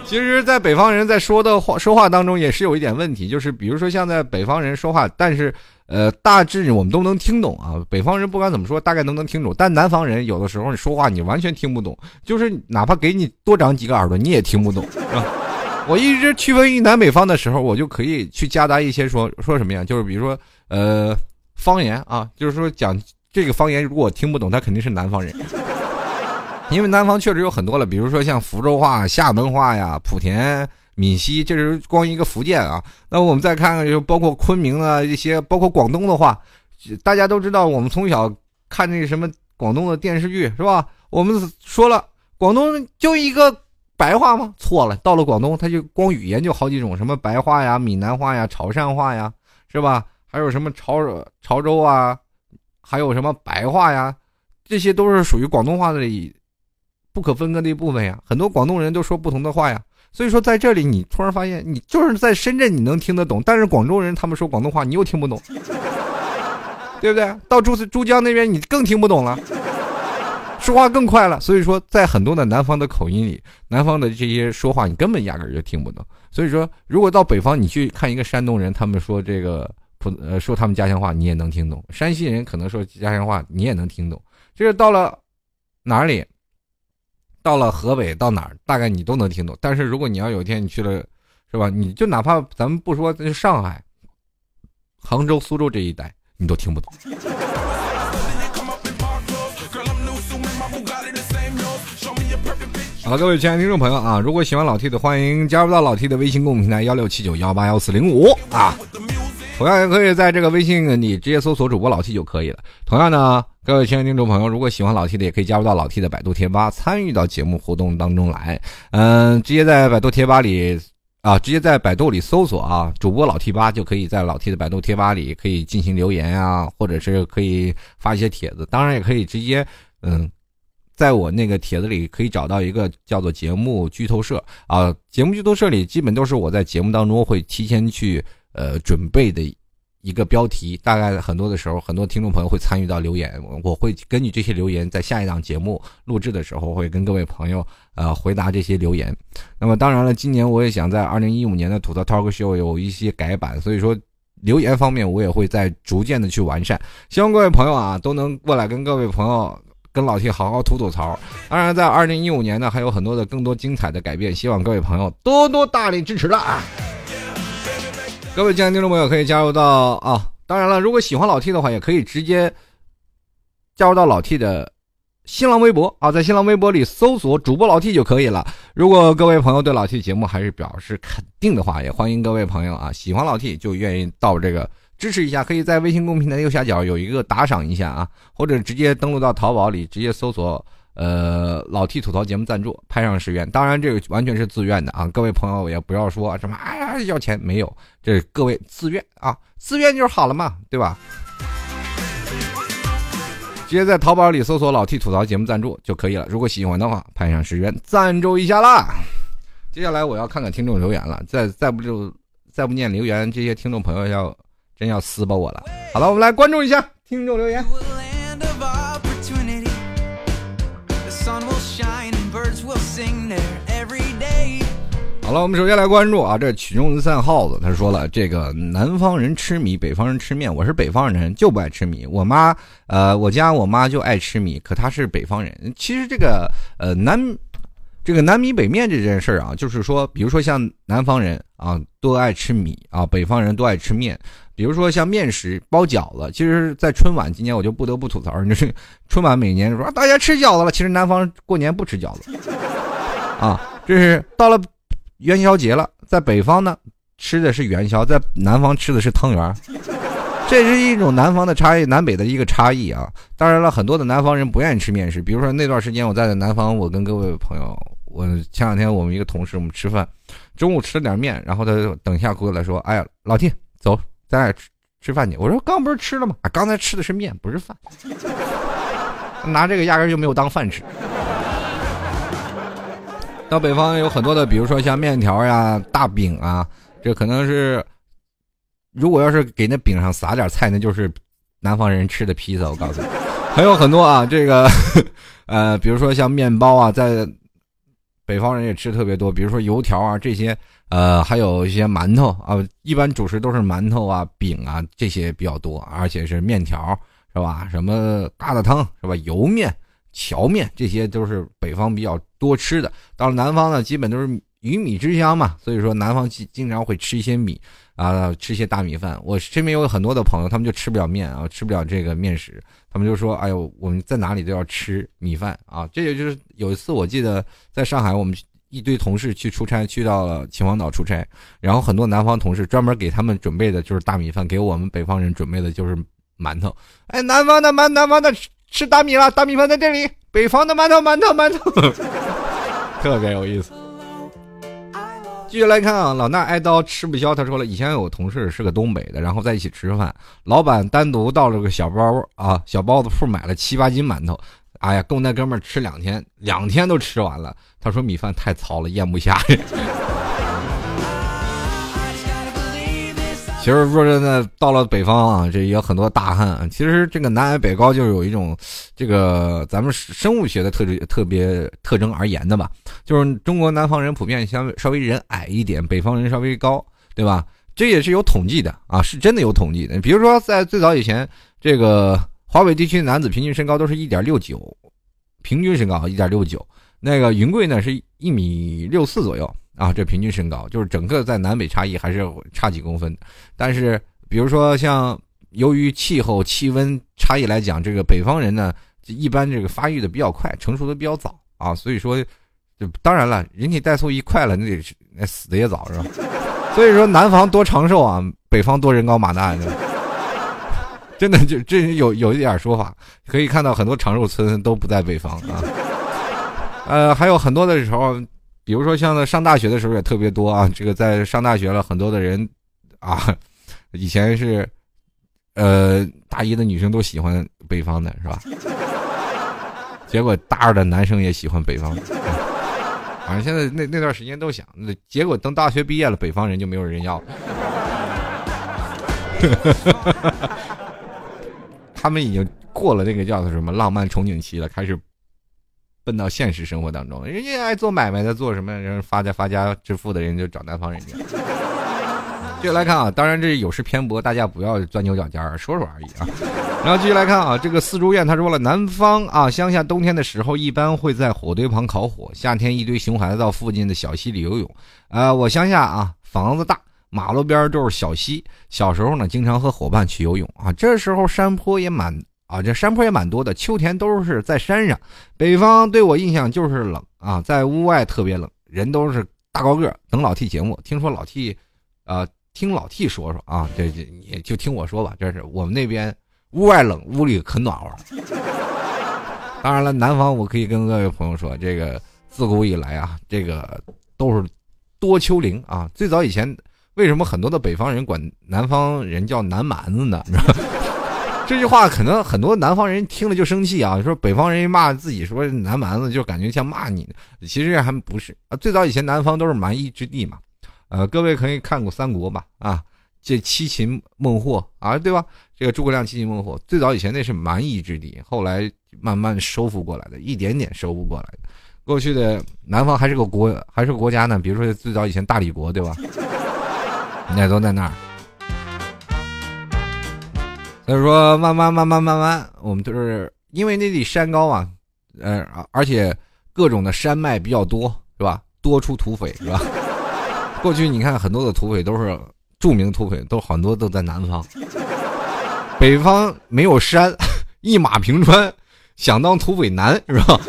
其实，在北方人在说的话说话当中，也是有一点问题，就是比如说像在北方人说话，但是呃，大致我们都能听懂啊。北方人不管怎么说，大概都能听懂，但南方人有的时候你说话你完全听不懂，就是哪怕给你多长几个耳朵，你也听不懂，是吧？我一直区分于南北方的时候，我就可以去夹杂一些说说什么呀？就是比如说呃。方言啊，就是说讲这个方言，如果我听不懂，他肯定是南方人，因为南方确实有很多了，比如说像福州话、厦门话呀、莆田、闽西，这是光一个福建啊。那我们再看看，就包括昆明啊一些，包括广东的话，大家都知道，我们从小看那什么广东的电视剧是吧？我们说了，广东就一个白话吗？错了，到了广东，他就光语言就好几种，什么白话呀、闽南话呀、潮汕话呀，是吧？还有什么潮潮州啊，还有什么白话呀，这些都是属于广东话的不可分割的一部分呀。很多广东人都说不同的话呀。所以说，在这里你突然发现，你就是在深圳你能听得懂，但是广州人他们说广东话你又听不懂，对不对？到珠珠江那边你更听不懂了，说话更快了。所以说，在很多的南方的口音里，南方的这些说话你根本压根就听不懂。所以说，如果到北方你去看一个山东人，他们说这个普呃说他们家乡话，你也能听懂；山西人可能说家乡话，你也能听懂。就是到了哪里？到了河北，到哪儿大概你都能听懂。但是如果你要有一天你去了，是吧？你就哪怕咱们不说上海、杭州、苏州这一带，你都听不懂。好，各位亲爱的听众朋友啊，如果喜欢老 T 的，欢迎加入到老 T 的微信公众平台幺六七九幺八幺四零五啊。同样也可以在这个微信里直接搜索主播老 T 就可以了。同样呢，各位亲爱的听众朋友，如果喜欢老 T 的，也可以加入到老 T 的百度贴吧，参与到节目活动当中来。嗯，直接在百度贴吧里啊，直接在百度里搜索啊，主播老 T 吧，就可以在老 T 的百度贴吧里可以进行留言啊，或者是可以发一些帖子。当然也可以直接嗯，在我那个帖子里可以找到一个叫做节目剧透社啊，节目剧透社里基本都是我在节目当中会提前去。呃，准备的一个标题，大概很多的时候，很多听众朋友会参与到留言，我会根据这些留言，在下一档节目录制的时候，会跟各位朋友呃回答这些留言。那么当然了，今年我也想在二零一五年的吐槽 talk show 有一些改版，所以说留言方面我也会在逐渐的去完善。希望各位朋友啊都能过来跟各位朋友跟老 T 好好吐吐槽。当然，在二零一五年呢，还有很多的更多精彩的改变，希望各位朋友多多大力支持了啊！各位亲爱的听众朋友，可以加入到啊！当然了，如果喜欢老 T 的话，也可以直接加入到老 T 的新浪微博啊，在新浪微博里搜索主播老 T 就可以了。如果各位朋友对老 T 节目还是表示肯定的话，也欢迎各位朋友啊，喜欢老 T 就愿意到这个支持一下，可以在微信公屏的右下角有一个打赏一下啊，或者直接登录到淘宝里直接搜索。呃，老 T 吐槽节目赞助，拍上十元，当然这个完全是自愿的啊！各位朋友也不要说什么哎呀要钱，没有，这各位自愿啊，自愿就是好了嘛，对吧？直接在淘宝里搜索“老 T 吐槽节目赞助”就可以了。如果喜欢的话，拍上十元赞助一下啦。接下来我要看看听众留言了，再再不就再不念留言，这些听众朋友要真要撕巴我了。好了，我们来关注一下听众留言。好了，我们首先来关注啊，这曲终人散耗子，他说了，这个南方人吃米，北方人吃面。我是北方人，就不爱吃米。我妈，呃，我家我妈就爱吃米，可她是北方人。其实这个，呃，南，这个南米北面这件事儿啊，就是说，比如说像南方人啊，都爱吃米啊，北方人都爱吃面。比如说像面食、包饺子，其实，在春晚今年我就不得不吐槽，就是春晚每年说大家吃饺子了，其实南方过年不吃饺子。啊，这是到了元宵节了，在北方呢吃的是元宵，在南方吃的是汤圆，这是一种南方的差异，南北的一个差异啊。当然了，很多的南方人不愿意吃面食，比如说那段时间我在南方，我跟各位朋友，我前两天我们一个同事，我们吃饭，中午吃了点面，然后他等一下过来说：“哎呀，老弟，走，咱俩吃吃饭去。”我说：“刚不是吃了吗？刚才吃的是面，不是饭。”拿这个压根就没有当饭吃。到北方有很多的，比如说像面条呀、大饼啊，这可能是，如果要是给那饼上撒点菜，那就是南方人吃的披萨。我告诉你，还有很多啊，这个，呃，比如说像面包啊，在北方人也吃特别多，比如说油条啊这些，呃，还有一些馒头啊，一般主食都是馒头啊、饼啊这些比较多，而且是面条是吧？什么疙瘩汤是吧？油面。荞面这些都是北方比较多吃的，到了南方呢，基本都是鱼米之乡嘛，所以说南方经经常会吃一些米啊，吃一些大米饭。我身边有很多的朋友，他们就吃不了面啊，吃不了这个面食，他们就说：“哎呦，我们在哪里都要吃米饭啊。”这也就是有一次，我记得在上海，我们一堆同事去出差，去到了秦皇岛出差，然后很多南方同事专门给他们准备的就是大米饭，给我们北方人准备的就是馒头。哎，南方的馒，南方的。吃大米了，大米饭在这里。北方的馒头，馒头，馒头，特别有意思。继续来看啊，老衲挨刀吃不消。他说了，以前有个同事是个东北的，然后在一起吃饭，老板单独到了个小包啊小包子铺买了七八斤馒头，哎呀，够那哥们儿吃两天，两天都吃完了。他说米饭太糙了，咽不下。其实说真的，到了北方啊，这也有很多大汉。其实这个南矮北高就是有一种，这个咱们生物学的特质特别特征而言的吧，就是中国南方人普遍相稍微人矮一点，北方人稍微高，对吧？这也是有统计的啊，是真的有统计的。比如说在最早以前，这个华北地区男子平均身高都是一点六九，平均身高一点六九，那个云贵呢是一米六四左右。啊，这平均身高就是整个在南北差异还是差几公分，但是比如说像由于气候气温差异来讲，这个北方人呢，一般这个发育的比较快，成熟的比较早啊，所以说，就当然了，人体代素一快了，那得那死的也早是吧？所以说南方多长寿啊，北方多人高马大，真的就这有有一点说法，可以看到很多长寿村都不在北方啊，呃，还有很多的时候。比如说，像在上大学的时候也特别多啊。这个在上大学了，很多的人啊，以前是，呃，大一的女生都喜欢北方的，是吧？结果大二的男生也喜欢北方的。反正现在那那段时间都想，那结果等大学毕业了，北方人就没有人要。他们已经过了那个叫做什么浪漫憧憬期了，开始。奔到现实生活当中，人家爱做买卖的，做什么人发家发家致富的人就找南方人家。继续来看啊，当然这有失偏颇，大家不要钻牛角尖儿，说说而已啊。然后继续来看啊，这个四珠院他说了，南方啊乡下冬天的时候一般会在火堆旁烤火，夏天一堆熊孩子到附近的小溪里游泳。啊，我乡下啊房子大，马路边都是小溪，小时候呢经常和伙伴去游泳啊，这时候山坡也蛮。啊，这山坡也蛮多的，秋天都是在山上。北方对我印象就是冷啊，在屋外特别冷，人都是大高个。等老 T 节目，听说老 T，呃，听老 T 说说啊，这这也就听我说吧。这是我们那边屋外冷，屋里可暖和。当然了，南方我可以跟各位朋友说，这个自古以来啊，这个都是多丘陵啊。最早以前，为什么很多的北方人管南方人叫南蛮子呢？这句话可能很多南方人听了就生气啊！说北方人骂自己说南蛮子，就感觉像骂你。其实还不是啊，最早以前南方都是蛮夷之地嘛。呃，各位可以看过三国吧？啊，这七擒孟获啊，对吧？这个诸葛亮七擒孟获，最早以前那是蛮夷之地，后来慢慢收复过来的，一点点收复过来的。过去的南方还是个国，还是个国家呢。比如说最早以前大理国，对吧？那都在那儿。他说，慢慢慢慢慢慢，我们就是因为那里山高啊，呃，而且各种的山脉比较多，是吧？多出土匪，是吧？过去你看很多的土匪都是著名土匪，都很多都在南方，北方没有山，一马平川，想当土匪难，是吧？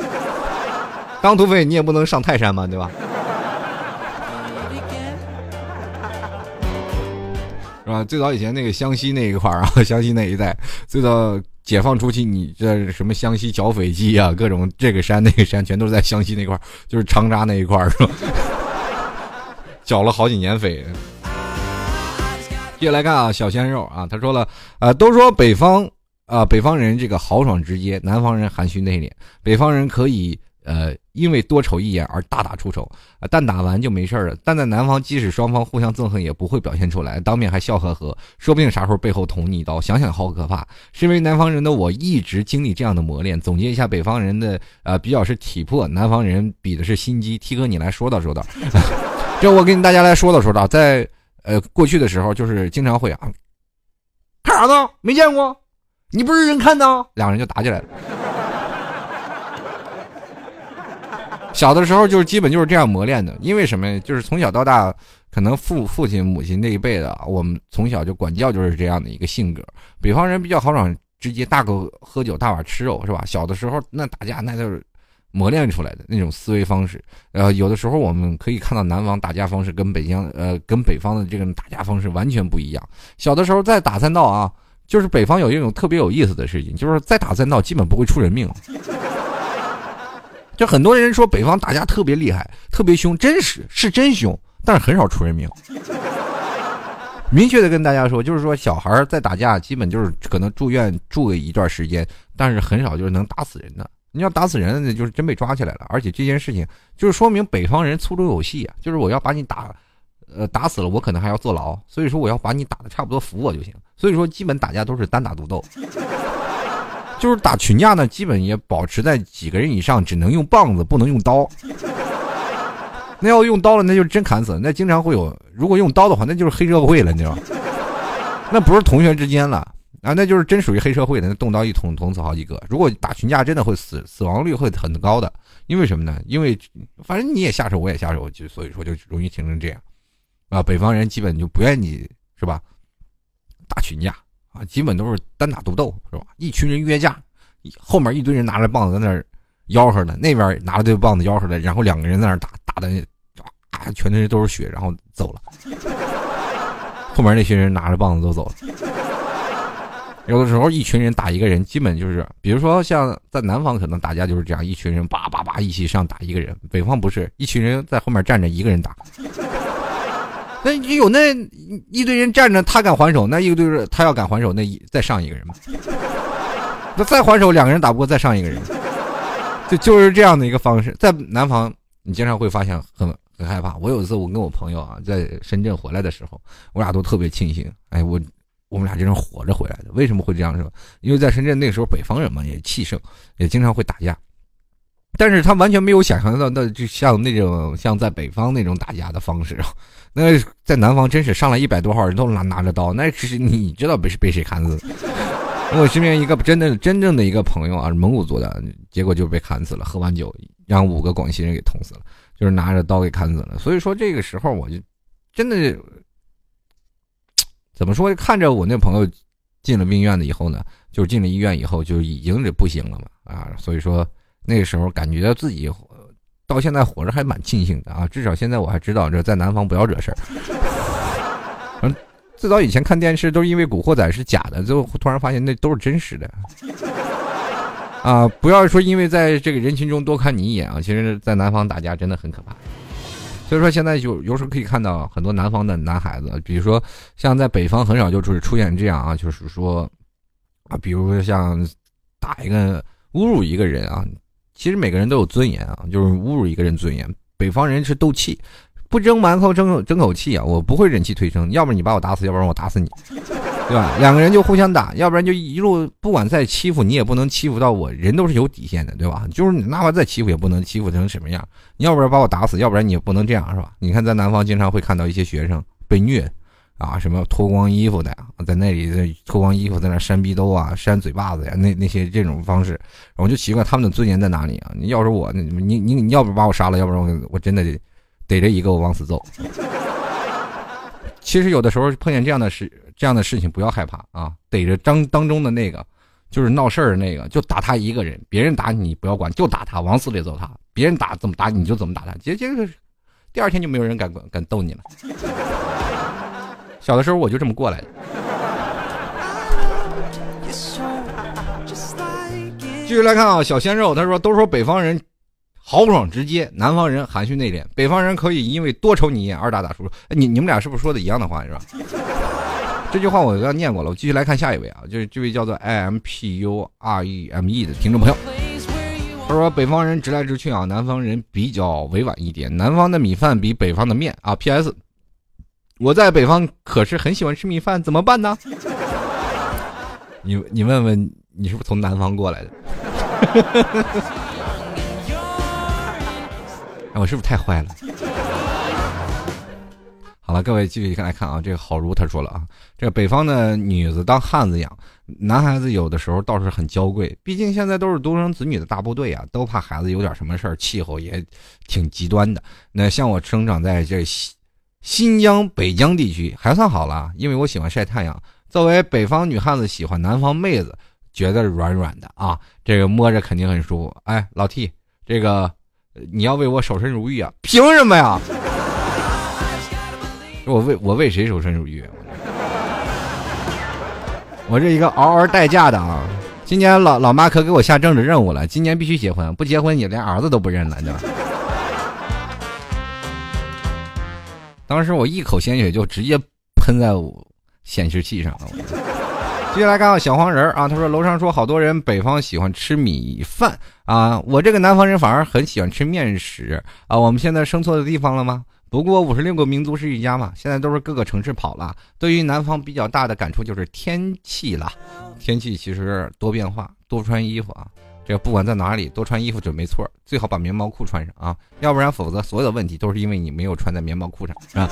当土匪你也不能上泰山嘛，对吧？啊，最早以前那个湘西那一块儿啊，湘西那一带，最早解放初期，你这什么湘西剿匪记啊，各种这个山那个山，全都是在湘西那块儿，就是长沙那一块儿，是吧？剿了好几年匪。接下来看啊，小鲜肉啊，他说了，呃，都说北方啊，北方人这个豪爽直接，南方人含蓄内敛，北方人可以。呃，因为多瞅一眼而大打出手，但打完就没事了。但在南方，即使双方互相憎恨，也不会表现出来，当面还笑呵呵，说不定啥时候背后捅你一刀。想想好可怕。身为南方人的我，一直经历这样的磨练。总结一下，北方人的呃比较是体魄，南方人比的是心机。T 哥，你来说道说道。这我跟大家来说道说道，在呃过去的时候，就是经常会啊，看啥呢？没见过，你不是人看的，两人就打起来了。小的时候就是基本就是这样磨练的，因为什么？就是从小到大，可能父父亲母亲那一辈的，我们从小就管教就是这样的一个性格。北方人比较豪爽直接，大口喝酒，大碗吃肉，是吧？小的时候那打架那就是磨练出来的那种思维方式。呃，有的时候我们可以看到南方打架方式跟北京呃跟北方的这个打架方式完全不一样。小的时候在打三道啊，就是北方有一种特别有意思的事情，就是在打三道基本不会出人命。就很多人说北方打架特别厉害，特别凶，真实是真凶。但是很少出人命。明确的跟大家说，就是说小孩在打架，基本就是可能住院住个一段时间，但是很少就是能打死人的。你要打死人，那就是真被抓起来了。而且这件事情就是说明北方人粗中有细啊，就是我要把你打，呃，打死了，我可能还要坐牢。所以说我要把你打的差不多服我就行。所以说基本打架都是单打独斗，就是打群架呢，基本也保持在几个人以上，只能用棒子，不能用刀。那要用刀了，那就真砍死。那经常会有，如果用刀的话，那就是黑社会了，你知道？那不是同学之间了啊，那就是真属于黑社会的。那动刀一捅捅死好几个。如果打群架，真的会死，死亡率会很高的。因为什么呢？因为反正你也下手，我也下手，就所以说就容易形成这样啊。北方人基本就不愿意是吧？打群架啊，基本都是单打独斗是吧？一群人约架，后面一堆人拿着棒子在那儿吆喝呢，那边拿着对棒子吆喝的，然后两个人在那儿打，打的。啊，全身都是血，然后走了。后面那群人拿着棒子都走了。有的时候一群人打一个人，基本就是，比如说像在南方可能打架就是这样，一群人叭叭叭一起上打一个人；北方不是，一群人在后面站着，一个人打。那有那一堆人站着，他敢还手，那一堆人他要敢还手，那再上一个人嘛。那再还手，两个人打不过，再上一个人，就就是这样的一个方式。在南方，你经常会发现很。很害怕。我有一次，我跟我朋友啊，在深圳回来的时候，我俩都特别庆幸。哎，我我们俩这是活着回来的。为什么会这样说？因为在深圳那个时候，北方人嘛也气盛，也经常会打架。但是他完全没有想象到，那就像那种像在北方那种打架的方式。那在南方真是上来一百多号人都拿拿着刀，那是你知道被被谁砍死？我身边一个真的真正的一个朋友啊，蒙古族的，结果就被砍死了。喝完酒，让五个广西人给捅死了。就是拿着刀给砍死了，所以说这个时候我就真的 怎么说？看着我那朋友进了病院的以后呢，就是进了医院以后就已经是不行了嘛啊！所以说那个时候感觉自己到现在活着还蛮庆幸的啊！至少现在我还知道这在南方不要惹事儿。嗯，最早以前看电视都是因为《古惑仔》是假的，最后突然发现那都是真实的。啊，不要说因为在这个人群中多看你一眼啊！其实，在南方打架真的很可怕。所以说，现在就有时候可以看到很多南方的男孩子，比如说像在北方很少就是出现这样啊，就是说啊，比如说像打一个侮辱一个人啊，其实每个人都有尊严啊，就是侮辱一个人尊严。北方人是斗气，不争馒头争争口气啊，我不会忍气吞声，要不然你把我打死，要不然我打死你。对吧？两个人就互相打，要不然就一路不管再欺负你也不能欺负到我，人都是有底线的，对吧？就是你哪怕再欺负也不能欺负成什么样。你要不然把我打死，要不然你也不能这样，是吧？你看在南方经常会看到一些学生被虐，啊，什么脱光衣服的呀，在那里在脱光衣服在那扇逼兜啊，扇嘴巴子呀，那那些这种方式，我就奇怪他们的尊严在哪里啊？你要是我，你你你要不把我杀了，要不然我我真的得逮着一个我往死揍。其实有的时候碰见这样的事。这样的事情不要害怕啊！逮着当当中的那个，就是闹事儿的那个，就打他一个人。别人打你不要管，就打他，往死里揍他。别人打怎么打你就怎么打他。接接着，第二天就没有人敢敢逗你了。小的时候我就这么过来的。继续来看啊，小鲜肉他说都说北方人。豪爽直接，南方人含蓄内敛，北方人可以因为多瞅你一眼而打打叔叔。你你们俩是不是说的一样的话是吧？这句话我刚念过了，我继续来看下一位啊，就是这位叫做 i m p u r e m e 的听众朋友，他说北方人直来直去啊，南方人比较委婉一点，南方的米饭比北方的面啊。P S，我在北方可是很喜欢吃米饭，怎么办呢？你你问问你是不是从南方过来的？哎，我是不是太坏了？好了，各位继续来看啊，这个好如他说了啊，这北方的女子当汉子养，男孩子有的时候倒是很娇贵，毕竟现在都是独生子女的大部队啊，都怕孩子有点什么事儿，气候也挺极端的。那像我生长在这新疆北疆地区，还算好了，因为我喜欢晒太阳。作为北方女汉子，喜欢南方妹子，觉得软软的啊，这个摸着肯定很舒服。哎，老 T，这个。你要为我守身如玉啊？凭什么呀？我为我为谁守身如玉？我这一个嗷嗷待嫁的啊！今年老老妈可给我下政治任务了，今年必须结婚，不结婚你连儿子都不认了，对吧？当时我一口鲜血就直接喷在显示器上了。接下来看到小黄人啊，他说楼上说好多人北方喜欢吃米饭啊，我这个南方人反而很喜欢吃面食啊。我们现在生错的地方了吗？不过五十六个民族是一家嘛，现在都是各个城市跑了。对于南方比较大的感触就是天气了，天气其实多变化，多穿衣服啊。这不管在哪里，多穿衣服准没错，最好把棉毛裤穿上啊，要不然否则所有的问题都是因为你没有穿在棉毛裤上啊。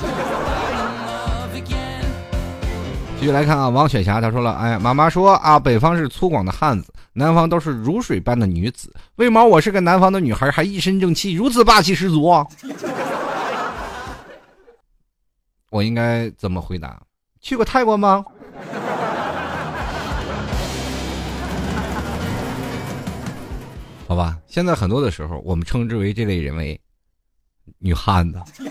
继续来看啊，王雪霞她说了，哎，妈妈说啊，北方是粗犷的汉子，南方都是如水般的女子。为毛我是个南方的女孩，还一身正气，如此霸气十足？我应该怎么回答？去过泰国吗？好吧，现在很多的时候，我们称之为这类人为女汉子。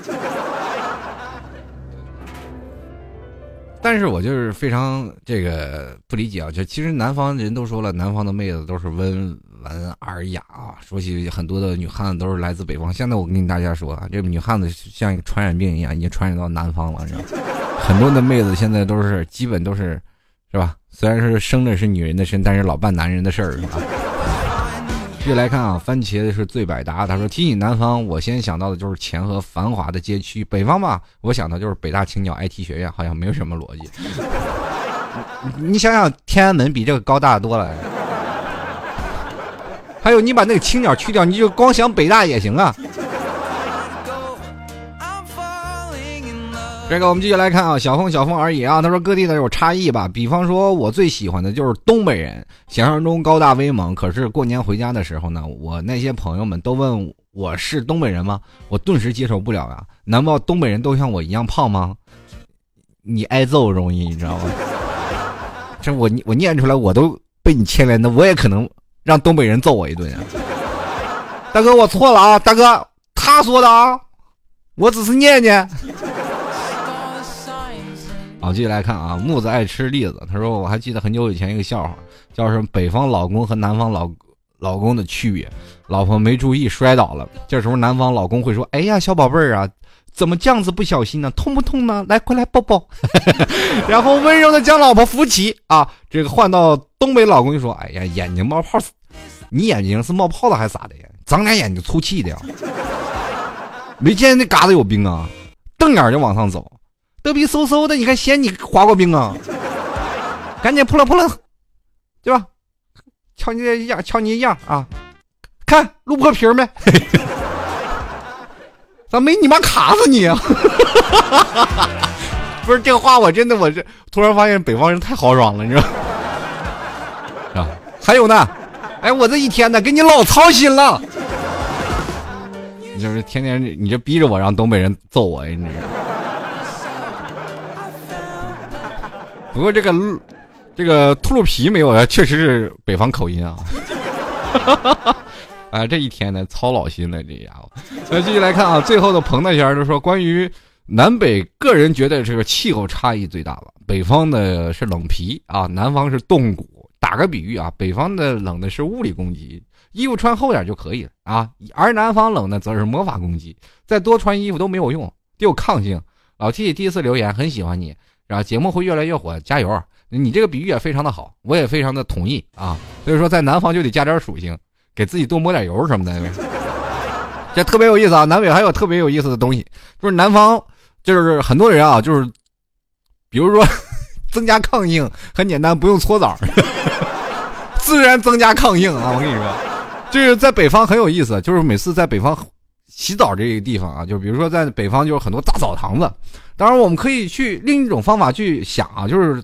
但是我就是非常这个不理解啊！就其实南方人都说了，南方的妹子都是温文尔雅啊。说起很多的女汉子都是来自北方。现在我跟大家说啊，这女汉子像一个传染病一样，已经传染到南方了，你知道很多的妹子现在都是基本都是，是吧？虽然是生的是女人的身，但是老办男人的事儿，是吧？来看啊，番茄是最百搭。他说：“提起南方，我先想到的就是钱和繁华的街区；北方吧，我想到就是北大、青鸟、IT 学院，好像没有什么逻辑。你想想，天安门比这个高大多了。还有，你把那个青鸟去掉，你就光想北大也行啊。”这个我们继续来看啊，小凤小凤而已啊。他说各地的有差异吧，比方说我最喜欢的就是东北人，想象中高大威猛。可是过年回家的时候呢，我那些朋友们都问我是东北人吗？我顿时接受不了啊！难道东北人都像我一样胖吗？你挨揍容易，你知道吗？这我我念出来我都被你牵连的，我也可能让东北人揍我一顿啊！大哥，我错了啊！大哥，他说的啊，我只是念念。好，继续来看啊，木子爱吃栗子。他说：“我还记得很久以前一个笑话，叫什么北方老公和南方老老公的区别。老婆没注意摔倒了，这时候南方老公会说：‘哎呀，小宝贝儿啊，怎么这样子不小心呢？痛不痛呢？来，快来抱抱。’然后温柔的将老婆扶起啊。这个换到东北老公就说：‘哎呀，眼睛冒泡，你眼睛是冒泡了还是咋的呀？长俩眼睛出气的呀？没见那嘎子有病啊？瞪眼就往上走。’”得逼嗖嗖的，你看嫌你滑过冰啊？赶紧扑棱扑棱，对吧？瞧你这样，瞧你这样啊！看录破皮没？咋没你妈卡死你啊？不是这个话，我真的我这突然发现北方人太豪爽了，你知道？啊，还有呢，哎，我这一天呢，给你老操心了。你就是天天你这逼着我让东北人揍我呀，你这。不过这个这个秃噜皮没有啊，确实是北方口音啊。啊，这一天呢，操老心了，这家伙。那继续来看啊，最后的彭大仙就说，关于南北，个人觉得这个气候差异最大了。北方的是冷皮啊，南方是冻骨。打个比喻啊，北方的冷的是物理攻击，衣服穿厚点就可以了啊，而南方冷的则是魔法攻击，再多穿衣服都没有用，得有抗性。老 T 第一次留言，很喜欢你。然后节目会越来越火，加油！你这个比喻也非常的好，我也非常的同意啊。所以说，在南方就得加点属性，给自己多抹点油什么的。这特别有意思啊！南北还有特别有意思的东西，就是南方就是很多人啊，就是比如说 增加抗性，很简单，不用搓澡，自然增加抗性啊！我跟你说，就是在北方很有意思，就是每次在北方洗澡这个地方啊，就比如说在北方就是很多大澡堂子。当然，我们可以去另一种方法去想啊，就是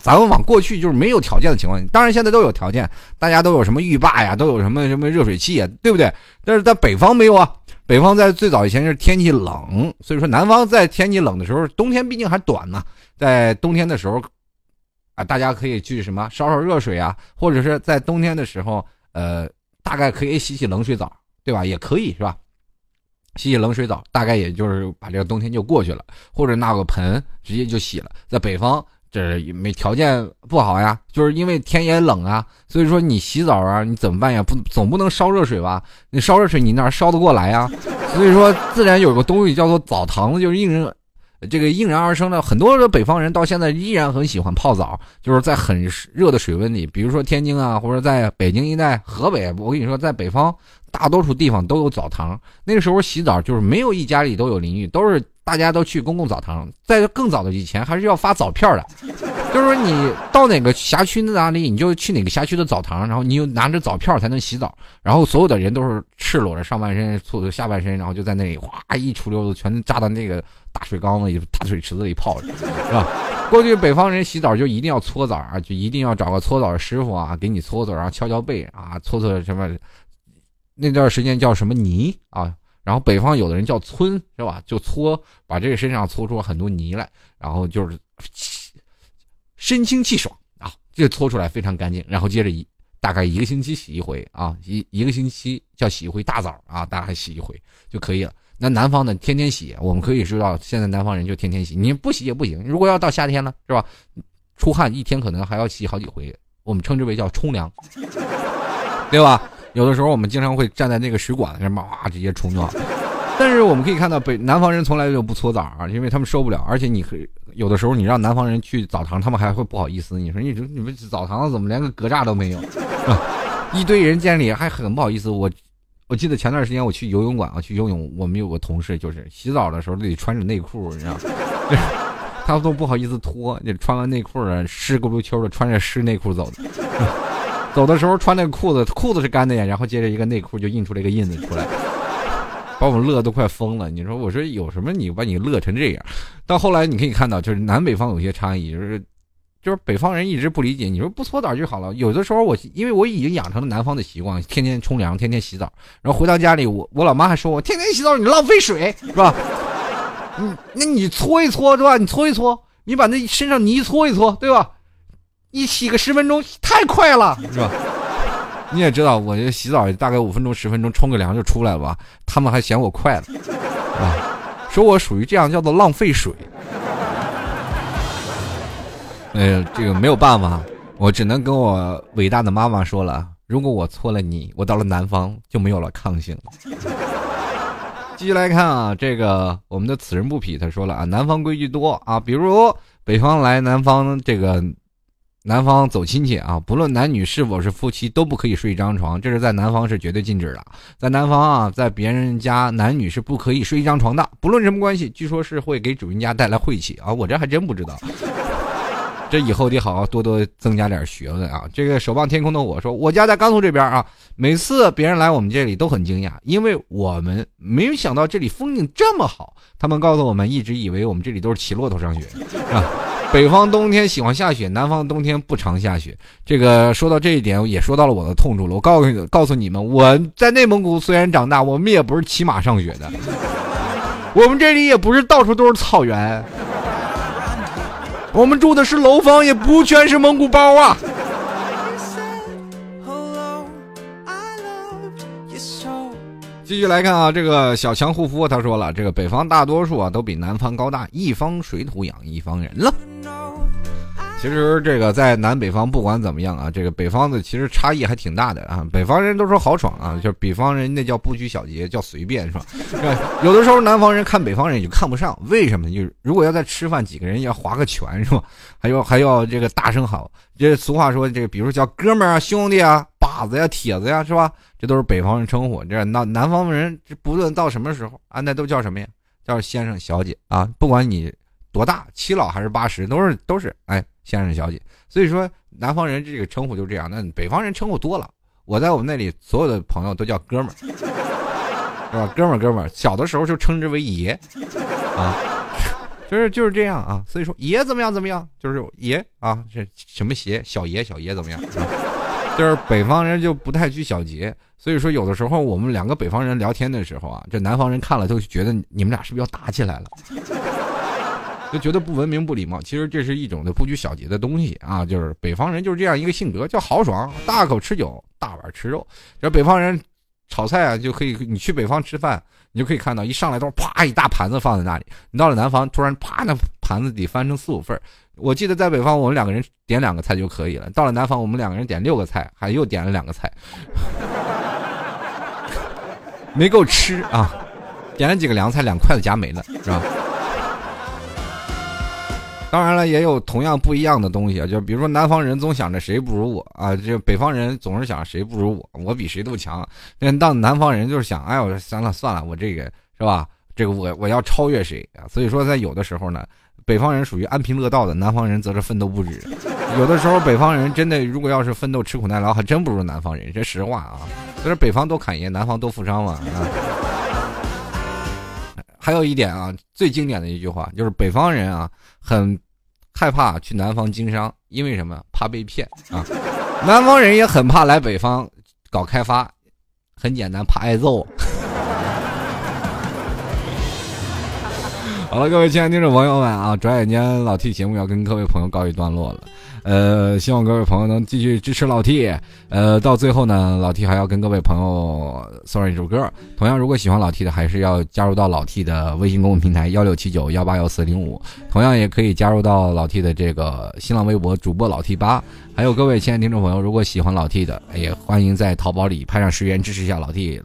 咱们往过去就是没有条件的情况，当然现在都有条件，大家都有什么浴霸呀，都有什么什么热水器啊，对不对？但是在北方没有啊，北方在最早以前是天气冷，所以说南方在天气冷的时候，冬天毕竟还短呢，在冬天的时候啊，大家可以去什么烧烧热水啊，或者是在冬天的时候，呃，大概可以洗洗冷水澡，对吧？也可以是吧？洗洗冷水澡，大概也就是把这个冬天就过去了，或者拿个盆直接就洗了。在北方，这没条件不好呀，就是因为天也冷啊，所以说你洗澡啊，你怎么办呀？不总不能烧热水吧？你烧热水，你哪烧得过来呀？所以说，自然有个东西叫做澡堂子，就是应人这个应然而生的，很多的北方人到现在依然很喜欢泡澡，就是在很热的水温里，比如说天津啊，或者在北京一带、河北，我跟你说，在北方大多数地方都有澡堂。那个时候洗澡就是没有一家里都有淋浴，都是大家都去公共澡堂。在更早的以前，还是要发澡票的，就是说你到哪个辖区哪里，你就去哪个辖区的澡堂，然后你又拿着澡票才能洗澡，然后所有的人都是赤裸着上半身、搓下半身，然后就在那里哗一出溜子，全扎到那个。大水缸子里、大水池子里泡着，是吧？过去北方人洗澡就一定要搓澡啊，就一定要找个搓澡的师傅啊，给你搓搓，然后敲敲背啊，搓搓什么？那段时间叫什么泥啊？然后北方有的人叫村，是吧？就搓，把这个身上搓出很多泥来，然后就是身清气爽啊，这搓出来非常干净。然后接着一大概一个星期洗一回啊，一一个星期叫洗一回大澡啊，大概洗一回就可以了。那南方的天天洗，我们可以知道，现在南方人就天天洗，你不洗也不行。如果要到夏天了，是吧？出汗一天可能还要洗好几回，我们称之为叫冲凉，对吧？有的时候我们经常会站在那个水管子上面，哇，直接冲掉。但是我们可以看到，北南方人从来就不搓澡啊，因为他们受不了。而且你可有的时候你让南方人去澡堂，他们还会不好意思。你说你说你们澡堂怎么连个隔栅都没有？一堆人见里还很不好意思。我。我记得前段时间我去游泳馆啊，去游泳，我们有个同事就是洗澡的时候得穿着内裤，你知道吗？他都不好意思脱，就穿完内裤了，湿咕噜秋的穿着湿内裤走的。走的时候穿那个裤子，裤子是干的呀，然后接着一个内裤就印出来一个印子出来，把我们乐都快疯了。你说我说有什么你把你乐成这样？到后来你可以看到，就是南北方有些差异，就是。就是北方人一直不理解，你说不搓澡就好了。有的时候我因为我已经养成了南方的习惯，天天冲凉，天天洗澡，然后回到家里，我我老妈还说我天天洗澡你浪费水是吧？嗯，那你搓一搓是吧？你搓一搓，你把那身上泥搓一搓对吧？一洗个十分钟太快了是吧？你也知道，我这洗澡大概五分钟十分钟冲个凉就出来了吧？他们还嫌我快了，啊，说我属于这样叫做浪费水。呃，这个没有办法，我只能跟我伟大的妈妈说了：如果我错了你，我到了南方就没有了抗性。继续来看啊，这个我们的此人不匹他说了啊，南方规矩多啊，比如北方来南方这个南方走亲戚啊，不论男女是否是夫妻，都不可以睡一张床，这是在南方是绝对禁止的。在南方啊，在别人家男女是不可以睡一张床的，不论什么关系，据说是会给主人家带来晦气啊，我这还真不知道。这以后得好好多多增加点学问啊！这个守望天空的我说，我家在甘肃这边啊，每次别人来我们这里都很惊讶，因为我们没有想到这里风景这么好。他们告诉我们，一直以为我们这里都是骑骆驼上学啊。北方冬天喜欢下雪，南方冬天不常下雪。这个说到这一点，也说到了我的痛处了。我告诉告诉你们，我在内蒙古虽然长大，我们也不是骑马上学的，我们这里也不是到处都是草原。我们住的是楼房，也不全是蒙古包啊。继续来看啊，这个小强护肤他说了，这个北方大多数啊都比南方高大，一方水土养一方人了。其实这个在南北方不管怎么样啊，这个北方的其实差异还挺大的啊。北方人都说豪爽啊，就北方人那叫不拘小节，叫随便是吧？有的时候南方人看北方人也就看不上，为什么？就是如果要在吃饭，几个人要划个拳是吧？还要还要这个大声好，这俗话说这个，比如叫哥们儿啊、兄弟啊、靶子呀、铁子呀是吧？这都是北方人称呼。这那南方人不论到什么时候啊，那都叫什么呀？叫先生小姐啊，不管你多大，七老还是八十，都是都是哎。先生、小姐，所以说南方人这个称呼就这样。那北方人称呼多了，我在我们那里所有的朋友都叫哥们儿，是吧？哥们儿，哥们儿，小的时候就称之为爷，啊，就是就是这样啊。所以说爷怎么样怎么样，就是爷啊，这什么邪，小爷小爷怎么样？就是北方人就不太拘小节，所以说有的时候我们两个北方人聊天的时候啊，这南方人看了都觉得你们俩是不是要打起来了？就觉得不文明不礼貌，其实这是一种的不拘小节的东西啊！就是北方人就是这样一个性格，叫豪爽，大口吃酒，大碗吃肉。这北方人炒菜啊，就可以你去北方吃饭，你就可以看到一上来都是啪一大盘子放在那里。你到了南方，突然啪那盘子得翻成四五份我记得在北方，我们两个人点两个菜就可以了。到了南方，我们两个人点六个菜，还又点了两个菜，没够吃啊！点了几个凉菜，两筷子夹没了，是吧？当然了，也有同样不一样的东西啊，就比如说南方人总想着谁不如我啊，这北方人总是想谁不如我，我比谁都强。那当南方人就是想，哎，我算了算了，我这个是吧？这个我我要超越谁啊？所以说，在有的时候呢，北方人属于安贫乐道的，南方人则是奋斗不止。有的时候，北方人真的如果要是奋斗吃苦耐劳，还真不如南方人，这实话啊。就是北方多砍爷，南方多富商嘛啊。还有一点啊，最经典的一句话就是北方人啊，很害怕去南方经商，因为什么？怕被骗啊。南方人也很怕来北方搞开发，很简单，怕挨揍。好了，各位亲爱的听众朋友们啊，转眼间老 T 节目要跟各位朋友告一段落了。呃，希望各位朋友能继续支持老 T。呃，到最后呢，老 T 还要跟各位朋友送上一首歌。同样，如果喜欢老 T 的，还是要加入到老 T 的微信公众平台幺六七九幺八幺四零五。同样，也可以加入到老 T 的这个新浪微博主播老 T 八。还有各位亲爱的听众朋友，如果喜欢老 T 的，也欢迎在淘宝里拍上十元支持一下老 T。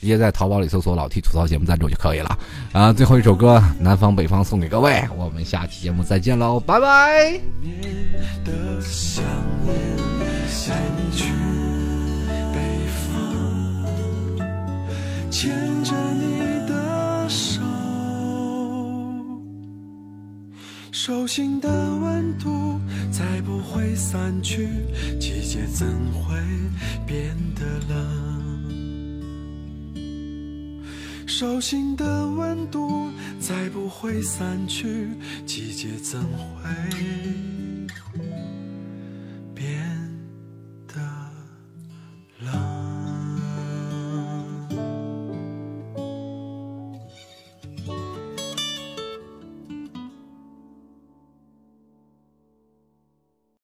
直接在淘宝里搜索“老 T 吐槽节目赞助”就可以了。啊，最后一首歌，南方北方送给各位，我们下期节目再见喽，拜拜。牵着你的手，手心的温度再不会散去，季节怎会变得冷？手心的温度再不会散去，季节怎会？